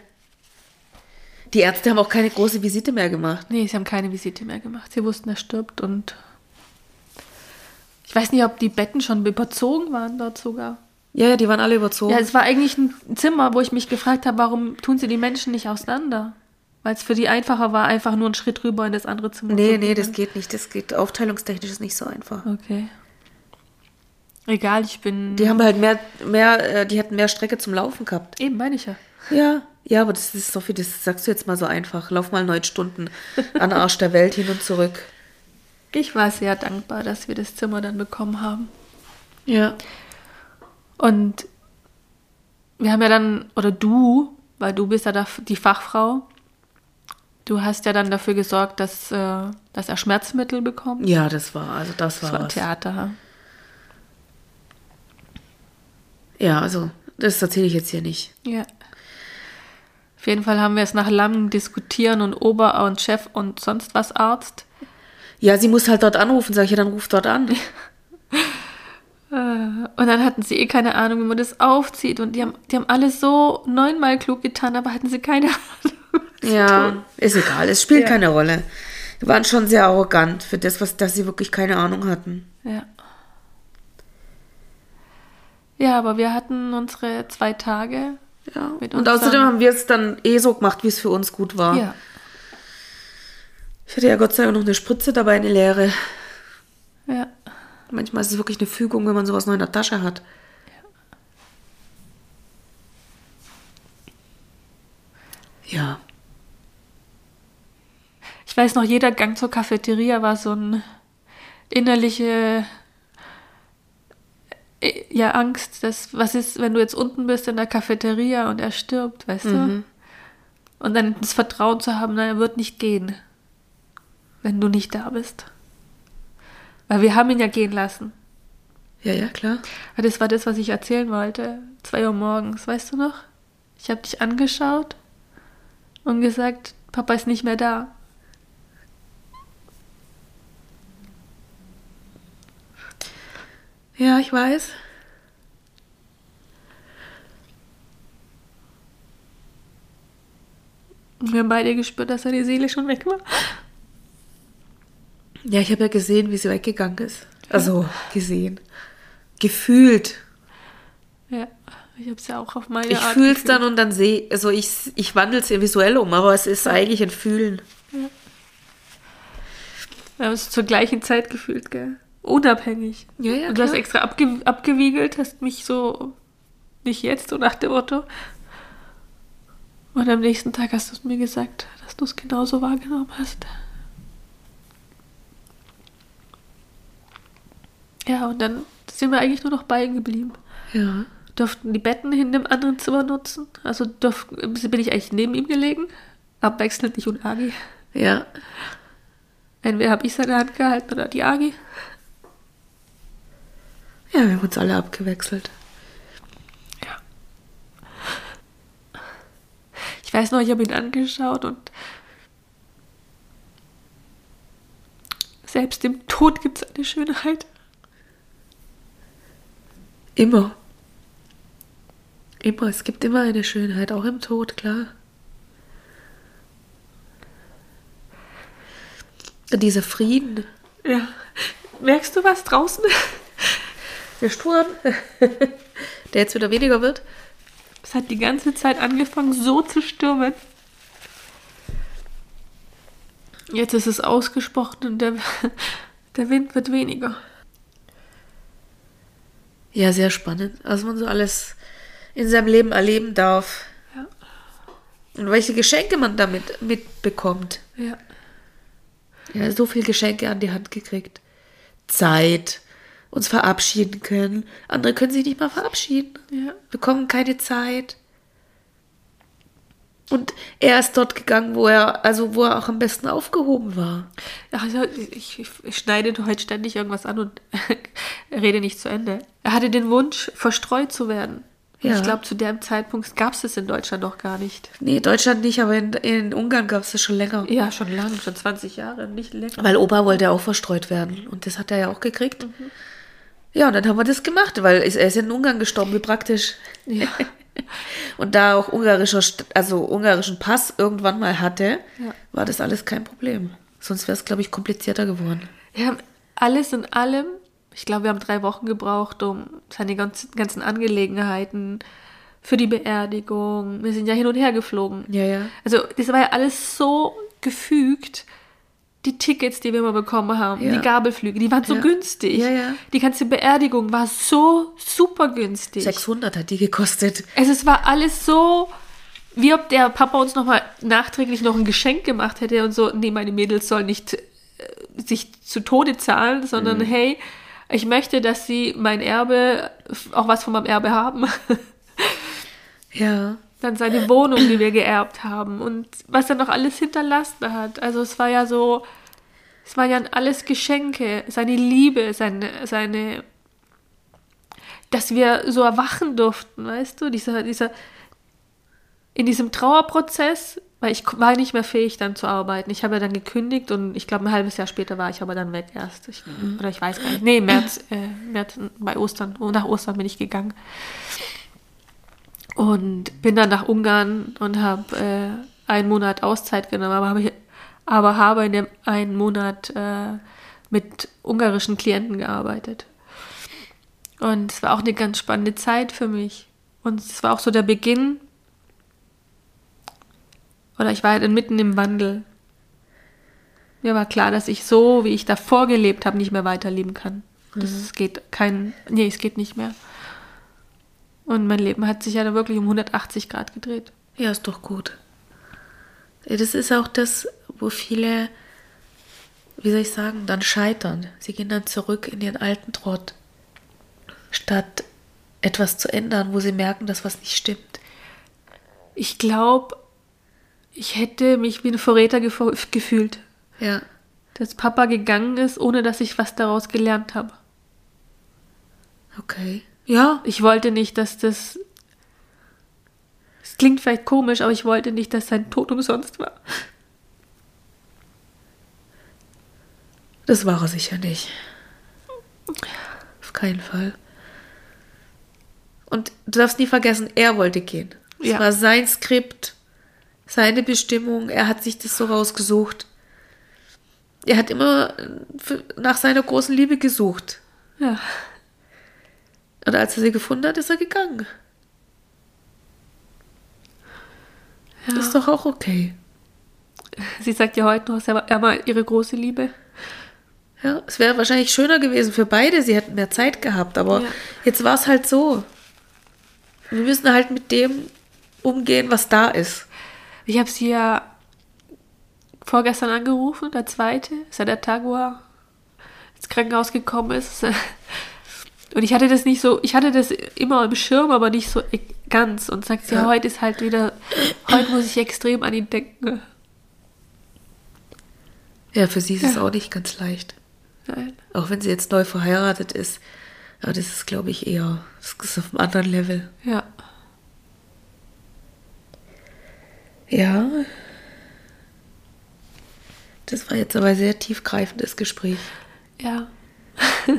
Die Ärzte haben auch keine große Visite mehr gemacht. nee, sie haben keine Visite mehr gemacht. Sie wussten, er stirbt und ich weiß nicht, ob die Betten schon überzogen waren dort sogar. Ja, ja, die waren alle überzogen. Ja, es war eigentlich ein Zimmer, wo ich mich gefragt habe, warum tun sie die Menschen nicht auseinander? Weil es für die einfacher war, einfach nur einen Schritt rüber in das andere Zimmer nee, zu nee, gehen. das geht nicht. Das geht aufteilungstechnisch ist nicht so einfach. Okay. Egal, ich bin. Die haben halt mehr, mehr, äh, die hatten mehr Strecke zum Laufen gehabt. Eben, meine ich ja. Ja, ja, aber das ist so viel, das sagst du jetzt mal so einfach. Lauf mal neun Stunden an den Arsch der Welt hin und zurück. Ich war sehr dankbar, dass wir das Zimmer dann bekommen haben. Ja. Und wir haben ja dann, oder du, weil du bist ja die Fachfrau, du hast ja dann dafür gesorgt, dass, äh, dass er Schmerzmittel bekommt. Ja, das war, also das Das war war ein. Theater. Ja, also, das erzähle ich jetzt hier nicht. Ja. Auf jeden Fall haben wir es nach langem Diskutieren und Ober- und Chef und sonst was Arzt. Ja, sie muss halt dort anrufen, sag ich, ja, dann ruf dort an. Und dann hatten sie eh keine Ahnung, wie man das aufzieht. Und die haben, die haben alles so neunmal klug getan, aber hatten sie keine Ahnung. Ja, ist egal, es spielt Ja. keine Rolle. Die waren schon sehr arrogant für das, was, dass sie wirklich keine Ahnung hatten. Ja. Ja, aber wir hatten unsere zwei Tage. Ja. Und außerdem haben wir es dann eh so gemacht, wie es für uns gut war. Ja. Ich hatte ja Gott sei Dank noch eine Spritze dabei, eine leere. Ja. Manchmal ist es wirklich eine Fügung, wenn man sowas noch in der Tasche hat. Ja. Ich weiß noch, jeder Gang zur Cafeteria war so ein innerliche äh, ja, Angst, dass, was ist, wenn du jetzt unten bist in der Cafeteria und er stirbt, weißt du? Und dann das Vertrauen zu haben, na, er wird nicht gehen, wenn du nicht da bist. Weil wir haben ihn ja gehen lassen. Ja, ja, klar. Aber Das war das, was ich erzählen wollte. Zwei Uhr morgens, weißt du noch? Ich habe dich angeschaut und gesagt, Papa ist nicht mehr da. Ja, ich weiß. Wir haben beide gespürt, dass seine Seele schon weg war. Ja, ich habe ja gesehen, wie sie weggegangen ist. Also gesehen. Gefühlt. Ja, ich habe es ja auch auf meine Ich Art fühle es dann und dann sehe, also ich, ich wandle es ja visuell um, aber es ist eigentlich ein Fühlen. Wir haben es zur gleichen Zeit gefühlt, gell? Unabhängig. Ja, ja, Und du hast extra abge abgewiegelt, hast mich so nicht jetzt, so nach dem Motto. Und am nächsten Tag hast du es mir gesagt, dass du es genauso wahrgenommen hast. Ja, und dann sind wir eigentlich nur noch bei ihm geblieben. Ja. Durften die Betten in dem anderen Zimmer nutzen. Also durf, bin ich eigentlich neben ihm gelegen. Abwechselnd ich und Agi. Ja. Entweder habe ich seine Hand gehalten oder die Agi. Ja, wir haben uns alle abgewechselt. Ja. Ich weiß noch, ich habe ihn angeschaut und selbst im Tod gibt es eine Schönheit. Immer. Immer. Es gibt immer eine Schönheit, auch im Tod, klar. Dieser Frieden. Ja. Merkst du was draußen? Der Sturm, der jetzt wieder weniger wird. Es hat die ganze Zeit angefangen, so zu stürmen. Jetzt ist es ausgesprochen und der, der Wind wird weniger. Ja, sehr spannend, was man so alles in seinem Leben erleben darf. Ja. Und welche Geschenke man damit mitbekommt. Ja. Ja, so viele Geschenke an die Hand gekriegt. Zeit, uns verabschieden können. Andere können sich nicht mal verabschieden. Ja. Bekommen keine Zeit. Und er ist dort gegangen, wo er, also wo er auch am besten aufgehoben war. Also ich, ich, schneide heute ständig irgendwas an und rede nicht zu Ende. Er hatte den Wunsch, verstreut zu werden. Ja. Ich glaube, zu dem Zeitpunkt gab es das in Deutschland noch gar nicht. Nee, Deutschland nicht, aber in, in Ungarn gab es das schon länger. Ja, schon lange, schon 20 Jahre, nicht länger. Weil Opa wollte auch verstreut werden. Und das hat er ja auch gekriegt. Ja, und dann haben wir das gemacht, weil er ist in Ungarn gestorben, wie praktisch. Ja. Und da auch ungarischer, also ungarischen Pass irgendwann mal hatte, Ja. war das alles kein Problem. Sonst wäre es, glaube ich, komplizierter geworden. Wir haben alles in allem, ich glaube, wir haben drei Wochen gebraucht, um seine ganzen, ganzen Angelegenheiten für die Beerdigung. Wir sind ja hin und her geflogen. Ja, ja. Also, das war ja alles so gefügt. Die Tickets, die wir immer bekommen haben, Ja. die Gabelflüge, die waren so Ja. günstig. Ja, ja. Die ganze Beerdigung war so super günstig. 600 hat die gekostet. Also es war alles so, wie ob der Papa uns nochmal nachträglich noch ein Geschenk gemacht hätte und so, nee, meine Mädels sollen nicht äh, sich zu Tode zahlen, sondern Mhm. hey, ich möchte, dass sie mein Erbe, auch was von meinem Erbe haben. Ja. Dann seine Wohnung, die wir geerbt haben und was er noch alles hinterlassen hat. Also es war ja so, es waren ja alles Geschenke, seine Liebe, seine, seine, dass wir so erwachen durften, weißt du, dieser, dieser, in diesem Trauerprozess, weil ich war nicht mehr fähig, dann zu arbeiten. Ich habe ja dann gekündigt und ich glaube, ein halbes Jahr später war ich aber dann weg erst. Ich, Oder ich weiß gar nicht. Nee, März, äh, März bei Ostern, nach Ostern bin ich gegangen. Und bin dann nach Ungarn und habe äh, einen Monat Auszeit genommen, aber habe, aber habe in dem einen Monat äh, mit ungarischen Klienten gearbeitet. Und es war auch eine ganz spannende Zeit für mich. Und es war auch so der Beginn, oder ich war halt mitten im Wandel. Mir war klar, dass ich so, wie ich davor gelebt habe, nicht mehr weiterleben kann. Das geht kein, nee, es geht nicht mehr. Und mein Leben hat sich ja dann wirklich um 180 Grad gedreht. Ja, ist doch gut. Das ist auch das, wo viele, wie soll ich sagen, dann scheitern. Sie gehen dann zurück in ihren alten Trott, statt etwas zu ändern, wo sie merken, dass was nicht stimmt. Ich glaube, ich hätte mich wie ein Verräter gefühlt, Ja, dass Papa gegangen ist, ohne dass ich was daraus gelernt habe. okay. Ja, Ich wollte nicht, dass das. Es klingt vielleicht komisch, aber ich wollte nicht, dass sein Tod umsonst war. das war er sicher nicht. Auf keinen Fall. Und du darfst nie vergessen, er wollte gehen. Es Ja. war sein Skript, seine Bestimmung, er hat sich das so rausgesucht. Er hat immer nach seiner großen Liebe gesucht. Ja. Und als er sie gefunden hat, ist er gegangen. Ja. Ist doch auch okay. Sie sagt ja heute noch, es war ihre große Liebe. Ja, es wäre wahrscheinlich schöner gewesen für beide, sie hätten mehr Zeit gehabt, aber Ja. jetzt war es halt so. Wir müssen halt mit dem umgehen, was da ist. Ich habe sie ja vorgestern angerufen, der zweite, ja der Tag, wo er ins Krankenhaus gekommen ist. Und ich hatte das nicht so, ich hatte das immer im Schirm, aber nicht so ganz. Und sagt sie, ja. Heute ist halt wieder, heute muss ich extrem an ihn denken. Ja, für sie ist es Ja. auch nicht ganz leicht. Nein. Auch wenn sie jetzt neu verheiratet ist. Aber das ist, glaube ich, eher das ist auf einem anderen Level. Ja. Ja. Das war jetzt aber ein sehr tiefgreifendes Gespräch. Ja.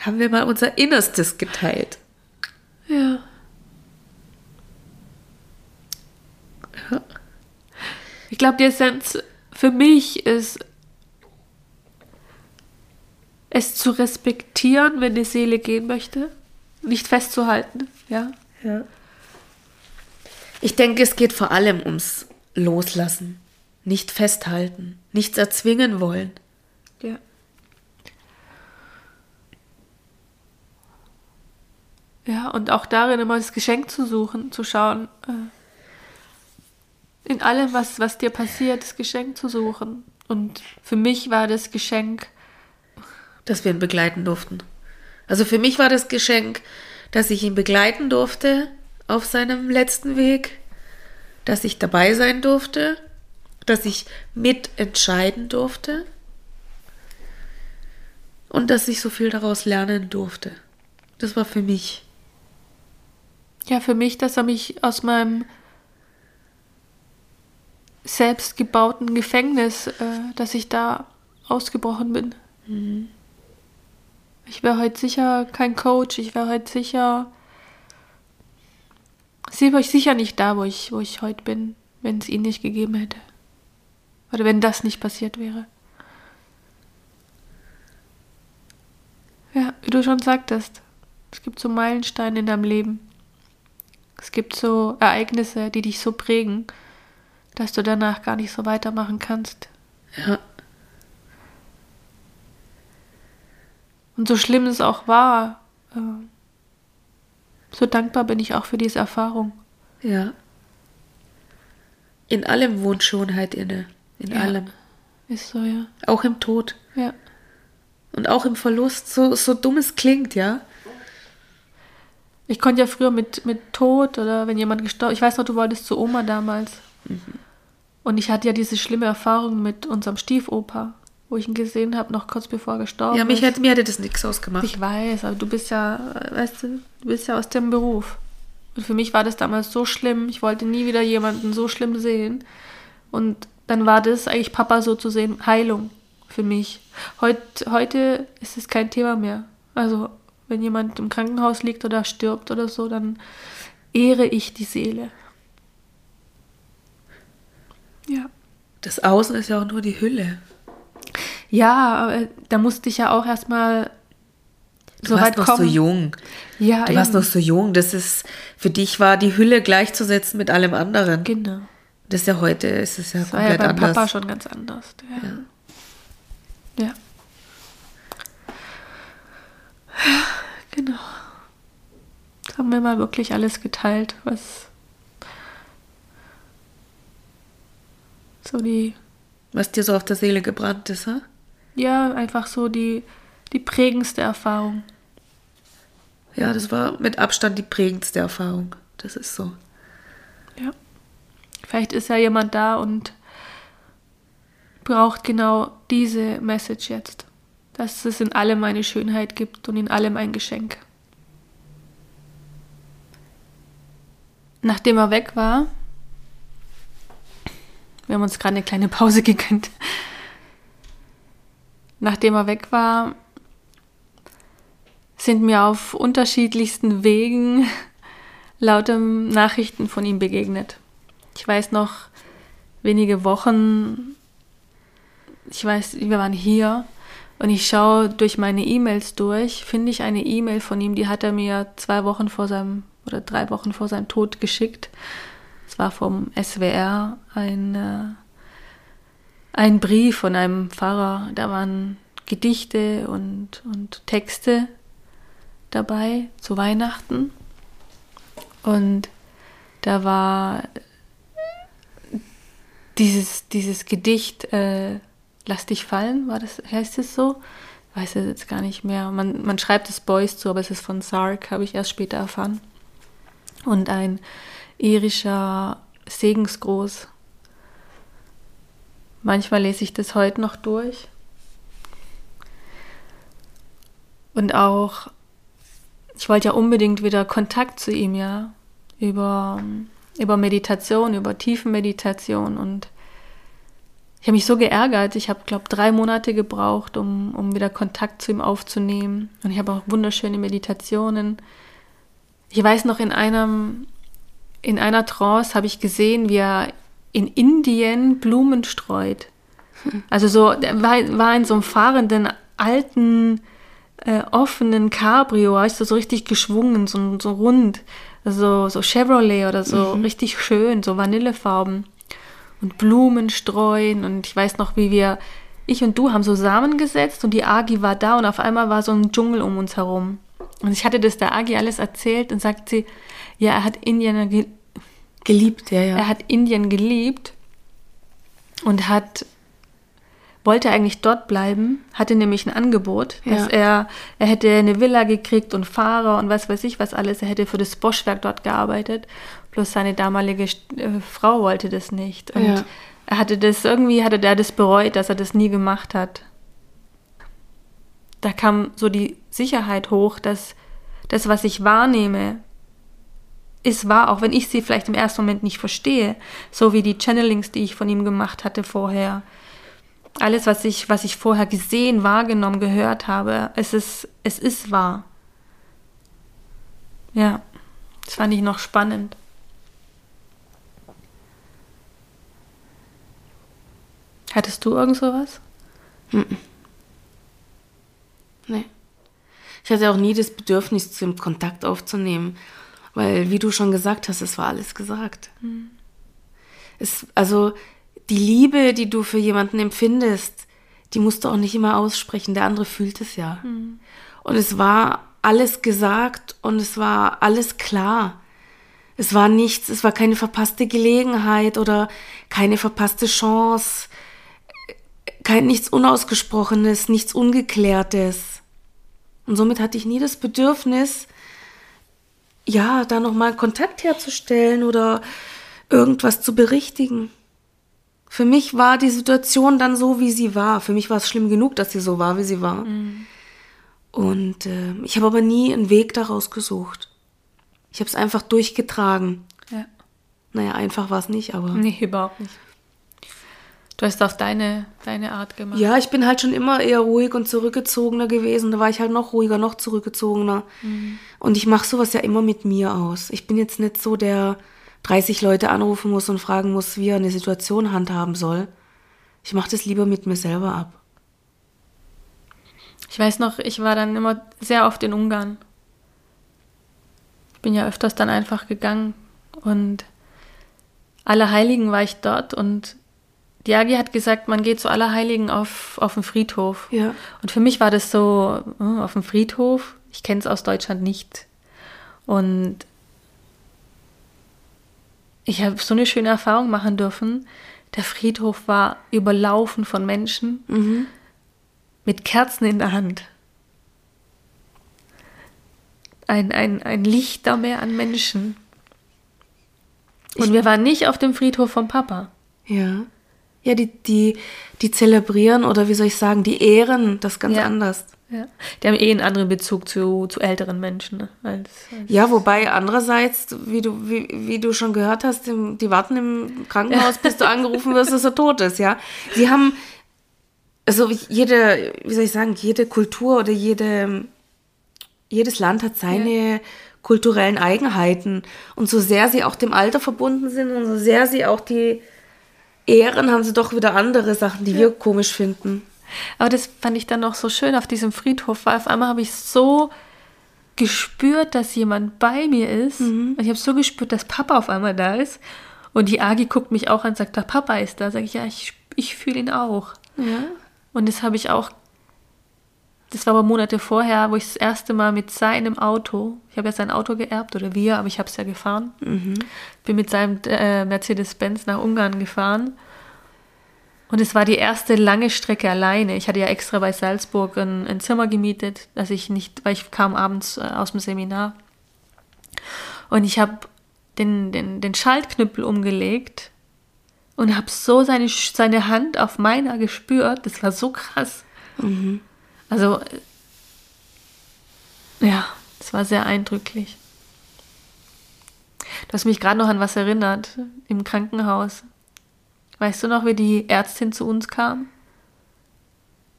Haben wir mal unser Innerstes geteilt. Ja. Ja. Ich glaube, die Essenz für mich ist, es zu respektieren, wenn die Seele gehen möchte, nicht festzuhalten, ja. Ja. Ich denke, es geht vor allem ums Loslassen. Nicht festhalten. Nichts erzwingen wollen. Ja. Ja, und auch darin immer das Geschenk zu suchen, zu schauen, äh, in allem, was, was dir passiert, das Geschenk zu suchen. Und für mich war das Geschenk, dass wir ihn begleiten durften. Also für mich war das Geschenk, dass ich ihn begleiten durfte auf seinem letzten Weg, dass ich dabei sein durfte, dass ich mitentscheiden durfte und dass ich so viel daraus lernen durfte. Das war für mich. Ja, für mich, dass er mich aus meinem selbstgebauten Gefängnis, äh, dass ich da ausgebrochen bin. Ich wäre heute sicher kein Coach, ich wäre heute sicher, sie wäre ich sicher nicht da, wo ich, wo ich heute bin, wenn es ihn nicht gegeben hätte. Oder wenn das nicht passiert wäre. Ja, wie du schon sagtest, es gibt so Meilensteine in deinem Leben. Es gibt so Ereignisse, die dich so prägen, dass du danach gar nicht so weitermachen kannst. Ja, Und so schlimm es auch war, äh, so dankbar bin ich auch für diese Erfahrung. ja. In allem wohnt Schönheit inne. In Ja. allem. Ist so, ja. Auch im Tod. Ja. Und auch im Verlust. So, so dumm es klingt, ja. Ich konnte ja früher mit, mit Tod oder wenn jemand gestorben Ich weiß noch, du wolltest zu Oma damals. Und ich hatte ja diese schlimme Erfahrung mit unserem Stiefoper, wo ich ihn gesehen habe, noch kurz bevor er gestorben Ja, mich ist. hätte, mir hätte das nichts ausgemacht. Ich weiß, aber du bist ja, weißt du, du bist ja aus dem Beruf. Und für mich war das damals so schlimm. Ich wollte nie wieder jemanden so schlimm sehen. Und dann war das eigentlich Papa so zu sehen, Heilung für mich. Heut, heute ist es kein Thema mehr. Also, wenn jemand im Krankenhaus liegt oder stirbt oder so, dann ehre ich die Seele. Ja. Das Außen ist ja auch nur die Hülle. Ja, aber da musste ich ja auch erstmal Du so warst weit noch kommen. so jung. Ja, Du warst eben. noch so jung. Das ist, für dich war die Hülle gleichzusetzen mit allem anderen. Genau. Das ist ja heute, ist es ja Das war ja komplett beim anders. Papa schon ganz anders. Ja. ja. Ja, genau. Jetzt haben wir mal wirklich alles geteilt, was so die, Was dir so auf der Seele gebrannt ist, ha? ja, einfach so die, die prägendste Erfahrung. Ja, das war mit Abstand die prägendste Erfahrung. Das ist so. Ja. Vielleicht ist ja jemand da und braucht genau diese Message jetzt. Dass es in allem eine Schönheit gibt und in allem ein Geschenk. Nachdem er weg war, wir haben uns gerade eine kleine Pause gegönnt. Nachdem er weg war, sind mir auf unterschiedlichsten Wegen lauter Nachrichten von ihm begegnet. Ich weiß noch wenige Wochen, ich weiß, wir waren hier und ich schaue durch meine E-Mails durch, finde ich eine E-Mail von ihm, die hat er mir zwei Wochen vor seinem oder drei Wochen vor seinem Tod geschickt. Es war vom SWR ein, äh, ein Brief von einem Pfarrer, da waren Gedichte und, und Texte dabei zu Weihnachten. Und da war dieses, dieses Gedicht äh, Lass dich fallen, war das, heißt es so? Weiß es jetzt gar nicht mehr. Man, man schreibt es Boys zu, aber es ist von Sark, habe ich erst später erfahren. Und ein irischer Segensgruß. Manchmal lese ich das heute noch durch. Und auch, ich wollte ja unbedingt wieder Kontakt zu ihm, ja, über, über Meditation, über Tiefenmeditation. Und ich habe mich so geärgert. Ich habe, glaube drei Monate gebraucht, um, um wieder Kontakt zu ihm aufzunehmen. Und ich habe auch wunderschöne Meditationen. Ich weiß noch, in einem, in einer Trance habe ich gesehen, wie er in Indien Blumen streut. Also so, war, war in so einem fahrenden, alten, äh, offenen Cabrio, weißt du, so richtig geschwungen, so, so rund, so, so Chevrolet oder so, mhm. richtig schön, so Vanillefarben und Blumen streuen und ich weiß noch, wie wir, ich und du haben so Samen gesetzt und die Agi war da und auf einmal war so ein Dschungel um uns herum. Und ich hatte das der Agi alles erzählt und sagt sie, ja, er hat Indien ge geliebt, ja, ja. Er hat Indien geliebt und hat wollte eigentlich dort bleiben, hatte nämlich ein Angebot, dass ja. er, er hätte eine Villa gekriegt und Fahrer und was weiß ich was alles. Er hätte für das Boschwerk dort gearbeitet. Bloß seine damalige äh, Frau wollte das nicht. Und ja. er hatte das, irgendwie hatte der das bereut, dass er das nie gemacht hat. Da kam so die Sicherheit hoch, dass das, was ich wahrnehme, ist wahr, auch wenn ich sie vielleicht im ersten Moment nicht verstehe. So wie die Channelings, die ich von ihm gemacht hatte vorher alles, was ich, was ich vorher gesehen, wahrgenommen, gehört habe, es ist, es ist wahr. Ja, das fand ich noch spannend. Hattest du irgend sowas? Nee. Ich hatte auch nie das Bedürfnis, zum Kontakt aufzunehmen, weil, wie du schon gesagt hast, es war alles gesagt. Mhm. Es, also, die Liebe, die du für jemanden empfindest, die musst du auch nicht immer aussprechen. Der andere fühlt es ja. Mhm. Und es war alles gesagt und es war alles klar. Es war nichts, es war keine verpasste Gelegenheit oder keine verpasste Chance, kein nichts Unausgesprochenes, nichts Ungeklärtes. Und somit hatte ich nie das Bedürfnis, ja, da nochmal Kontakt herzustellen oder irgendwas zu berichtigen. Für mich war die Situation dann so, wie sie war. Für mich war es schlimm genug, dass sie so war, wie sie war. Mhm. Und äh, ich habe aber nie einen Weg daraus gesucht. Ich habe es einfach durchgetragen. Ja. Naja, einfach war es nicht, aber. Nee, überhaupt nicht. Du hast auf deine, deine Art gemacht. Ja, ich bin halt schon immer eher ruhig und zurückgezogener gewesen. Da war ich halt noch ruhiger, noch zurückgezogener. Mhm. Und ich mache sowas ja immer mit mir aus. Ich bin jetzt nicht so der 30 Leute anrufen muss und fragen muss, wie er eine Situation handhaben soll. Ich mache das lieber mit mir selber ab. Ich weiß noch, ich war dann immer sehr oft in Ungarn. Ich bin ja öfters dann einfach gegangen und alle Heiligen war ich dort und Diagi hat gesagt, man geht zu Allerheiligen auf, auf den Friedhof. Ja. Und für mich war das so, oh, auf dem Friedhof, ich kenne es aus Deutschland nicht. Und ich habe so eine schöne Erfahrung machen dürfen. Der Friedhof war überlaufen von Menschen mhm. mit Kerzen in der Hand. Ein, ein, ein Lichtermeer an Menschen. Und ich, wir waren nicht auf dem Friedhof vom Papa. Ja. Ja, die, die, die zelebrieren oder wie soll ich sagen, die ehren das ganz ja. anders. Ja. Die haben eh einen anderen Bezug zu, zu älteren Menschen. Ne? Als, als ja, wobei andererseits, wie du, wie, wie du schon gehört hast, die warten im Krankenhaus, bis du angerufen wirst, dass er tot ist, ja. Sie haben, also jede, wie soll ich sagen, jede Kultur oder jede, jedes Land hat seine ja. kulturellen Eigenheiten. Und so sehr sie auch dem Alter verbunden sind und so sehr sie auch die ehren, haben sie doch wieder andere Sachen, die ja. wir komisch finden. Aber das fand ich dann noch so schön auf diesem Friedhof, weil auf einmal habe ich so gespürt, dass jemand bei mir ist. Mhm. Und ich habe so gespürt, dass Papa auf einmal da ist. Und die Agi guckt mich auch an und sagt, Papa ist da. Sag ich, ja, ich, ich fühle ihn auch. Ja. Und das habe ich auch, das war aber Monate vorher, wo ich das erste Mal mit seinem Auto, ich habe ja sein Auto geerbt oder wir, aber ich habe es ja gefahren, bin mit seinem äh, Mercedes-Benz nach Ungarn gefahren. Und es war die erste lange Strecke alleine. Ich hatte ja extra bei Salzburg ein, ein Zimmer gemietet, dass ich nicht, weil ich kam abends äh, aus dem Seminar. Und ich habe den, den, den Schaltknüppel umgelegt und habe so seine, seine Hand auf meiner gespürt. Das war so krass. Also, ja, das war sehr eindrücklich. Du hast mich gerade noch an was erinnert im Krankenhaus. Weißt du noch, wie die Ärztin zu uns kam?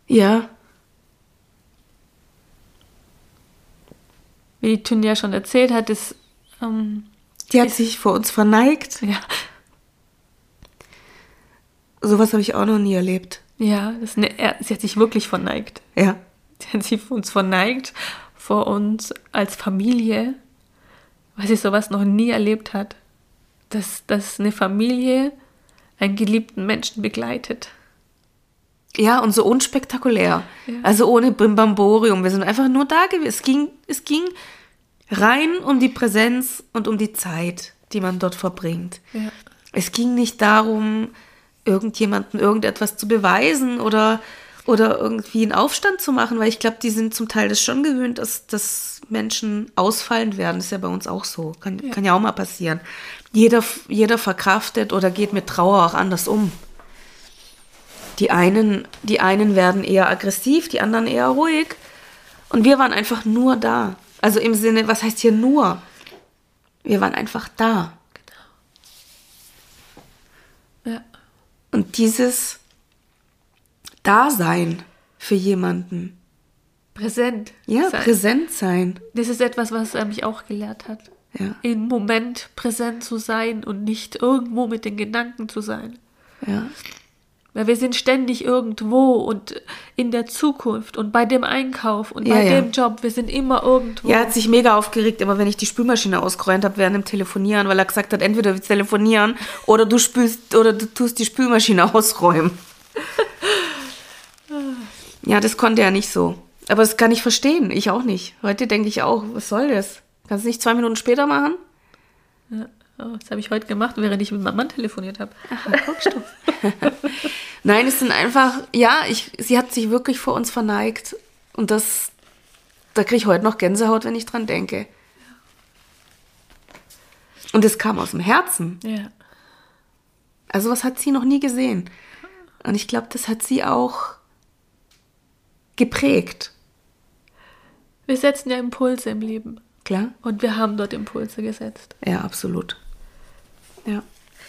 Ja. Wie die Tünja schon erzählt hat, ist, ähm, Die hat sich vor uns verneigt. ja, Sowas habe ich auch noch nie erlebt. ja, das ist eine, er, sie hat sich wirklich verneigt. Ja. Sie hat sich uns verneigt, vor uns als Familie, weil sie sowas noch nie erlebt hat. Dass, dass eine Familie einen geliebten Menschen begleitet. Ja, und so unspektakulär. Ja. Also ohne Brimbamborium. Wir sind einfach nur da gewesen. Es ging, es ging rein um die Präsenz und um die Zeit, die man dort verbringt. Ja. Es ging nicht darum, irgendjemandem irgendetwas zu beweisen oder, oder irgendwie einen Aufstand zu machen, weil ich glaube, die sind zum Teil das schon gewöhnt, dass, dass Menschen ausfallend werden. Das ist ja bei uns auch so. Kann ja, kann ja auch mal passieren. Jeder, jeder verkraftet oder geht mit Trauer auch anders um. Die einen, die einen werden eher aggressiv, die anderen eher ruhig. Und wir waren einfach nur da. Also im Sinne, was heißt hier nur? Wir waren einfach da. Ja. Und dieses Dasein für jemanden, Präsent. ja, sein. präsent sein, Das ist etwas, was er mich auch gelehrt hat. ja, Im Moment präsent zu sein und nicht irgendwo mit den Gedanken zu sein. ja, Weil wir sind ständig irgendwo und in der Zukunft und bei dem Einkauf und bei Ja, ja. dem Job. Wir sind immer irgendwo. Er hat sich mega aufgeregt, aber wenn ich die Spülmaschine ausgeräumt habe während dem Telefonieren, weil er gesagt hat, entweder wir telefonieren oder du spülst oder du tust die Spülmaschine ausräumen. Ja, das konnte er nicht so. Aber das kann ich verstehen. Ich auch nicht. Heute denke ich auch, was soll das? Kannst du nicht zwei Minuten später machen? Ja. Oh, das habe ich heute gemacht, während ich mit meinem Mann telefoniert habe. Nein, es sind einfach, ja, ich, sie hat sich wirklich vor uns verneigt. Und das, da kriege ich heute noch Gänsehaut, wenn ich dran denke. Und es kam aus dem Herzen. Ja. Also was hat sie noch nie gesehen. Und ich glaube, das hat sie auch geprägt. Wir setzen ja Impulse im Leben. Klar? Und wir haben dort Impulse gesetzt. Ja, absolut. Ja.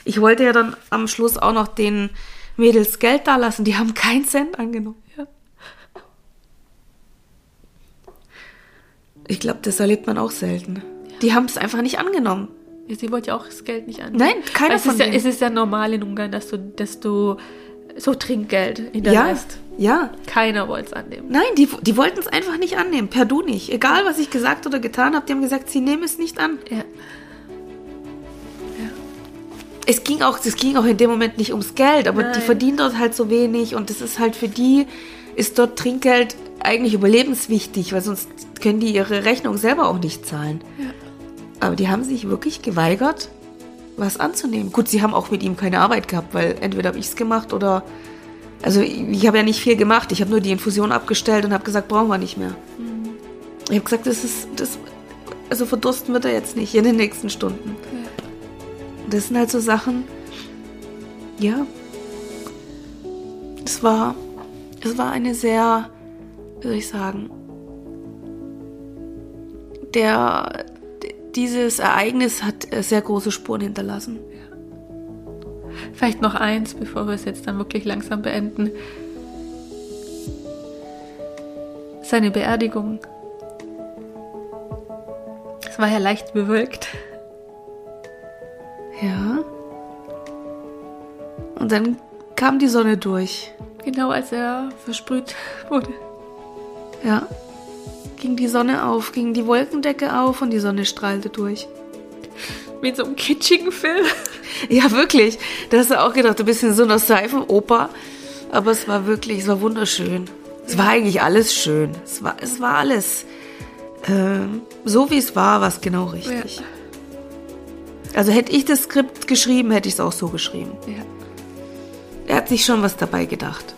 Ich wollte ja dann am Schluss auch noch den Mädels Geld da lassen. Die haben keinen Cent angenommen. Ja. Ich glaube, das erlebt man auch selten. Die haben es einfach nicht angenommen. Sie wollte ja auch das Geld nicht annehmen. Nein, keiner es von ist ja. Es ist ja normal in Ungarn, dass du, dass du so Trinkgeld Ja, hinterlässt. ja. Keiner wollte es annehmen. Nein, die, die wollten es einfach nicht annehmen. Per Du nicht. Egal, was ich gesagt oder getan habe, die haben gesagt, sie nehmen es nicht an. Ja. Es ging auch, es ging auch in dem Moment nicht ums Geld, aber die Nein. verdienen dort halt so wenig und das ist halt für die, ist dort Trinkgeld eigentlich überlebenswichtig, weil sonst können die ihre Rechnung selber auch nicht zahlen. Ja. Aber die haben sich wirklich geweigert, was anzunehmen. Gut, sie haben auch mit ihm keine Arbeit gehabt, weil entweder habe ich es gemacht oder. Also ich habe ja nicht viel gemacht. Ich habe nur die Infusion abgestellt und habe gesagt, brauchen wir nicht mehr. Ich habe gesagt, das ist. Das, also verdursten wird er jetzt nicht in den nächsten Stunden. Das sind halt so Sachen. Ja. Es war. Es war eine sehr. Wie soll ich sagen? Der. Dieses Ereignis hat äh, sehr große Spuren hinterlassen. Vielleicht noch eins, bevor wir es jetzt dann wirklich langsam beenden. Seine Beerdigung. Es war ja leicht bewölkt. Ja. Und dann kam die Sonne durch. Genau als er versprüht wurde. Ja. Ging die Sonne auf, ging die Wolkendecke auf und die Sonne strahlte durch. In so einem kitschigen Film. Ja, wirklich. Da hast du auch gedacht, du bist in so einer Seifenoper. Aber es war wirklich, es war wunderschön. Es war eigentlich alles schön. Es war, es war alles äh, so, wie es war, war es genau richtig. Ja. Also hätte ich das Skript geschrieben, hätte ich es auch so geschrieben. Ja. Er hat sich schon was dabei gedacht.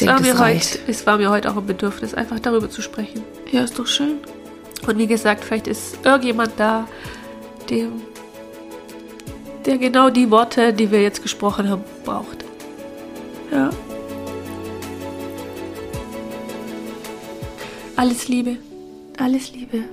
Ich denke, es, war das mir reicht. heute, es war mir heute auch ein Bedürfnis, einfach darüber zu sprechen. Ja, ist doch schön. Und wie gesagt, vielleicht ist irgendjemand da, dem, der genau die Worte, die wir jetzt gesprochen haben, braucht. Ja. Alles Liebe. Alles Liebe.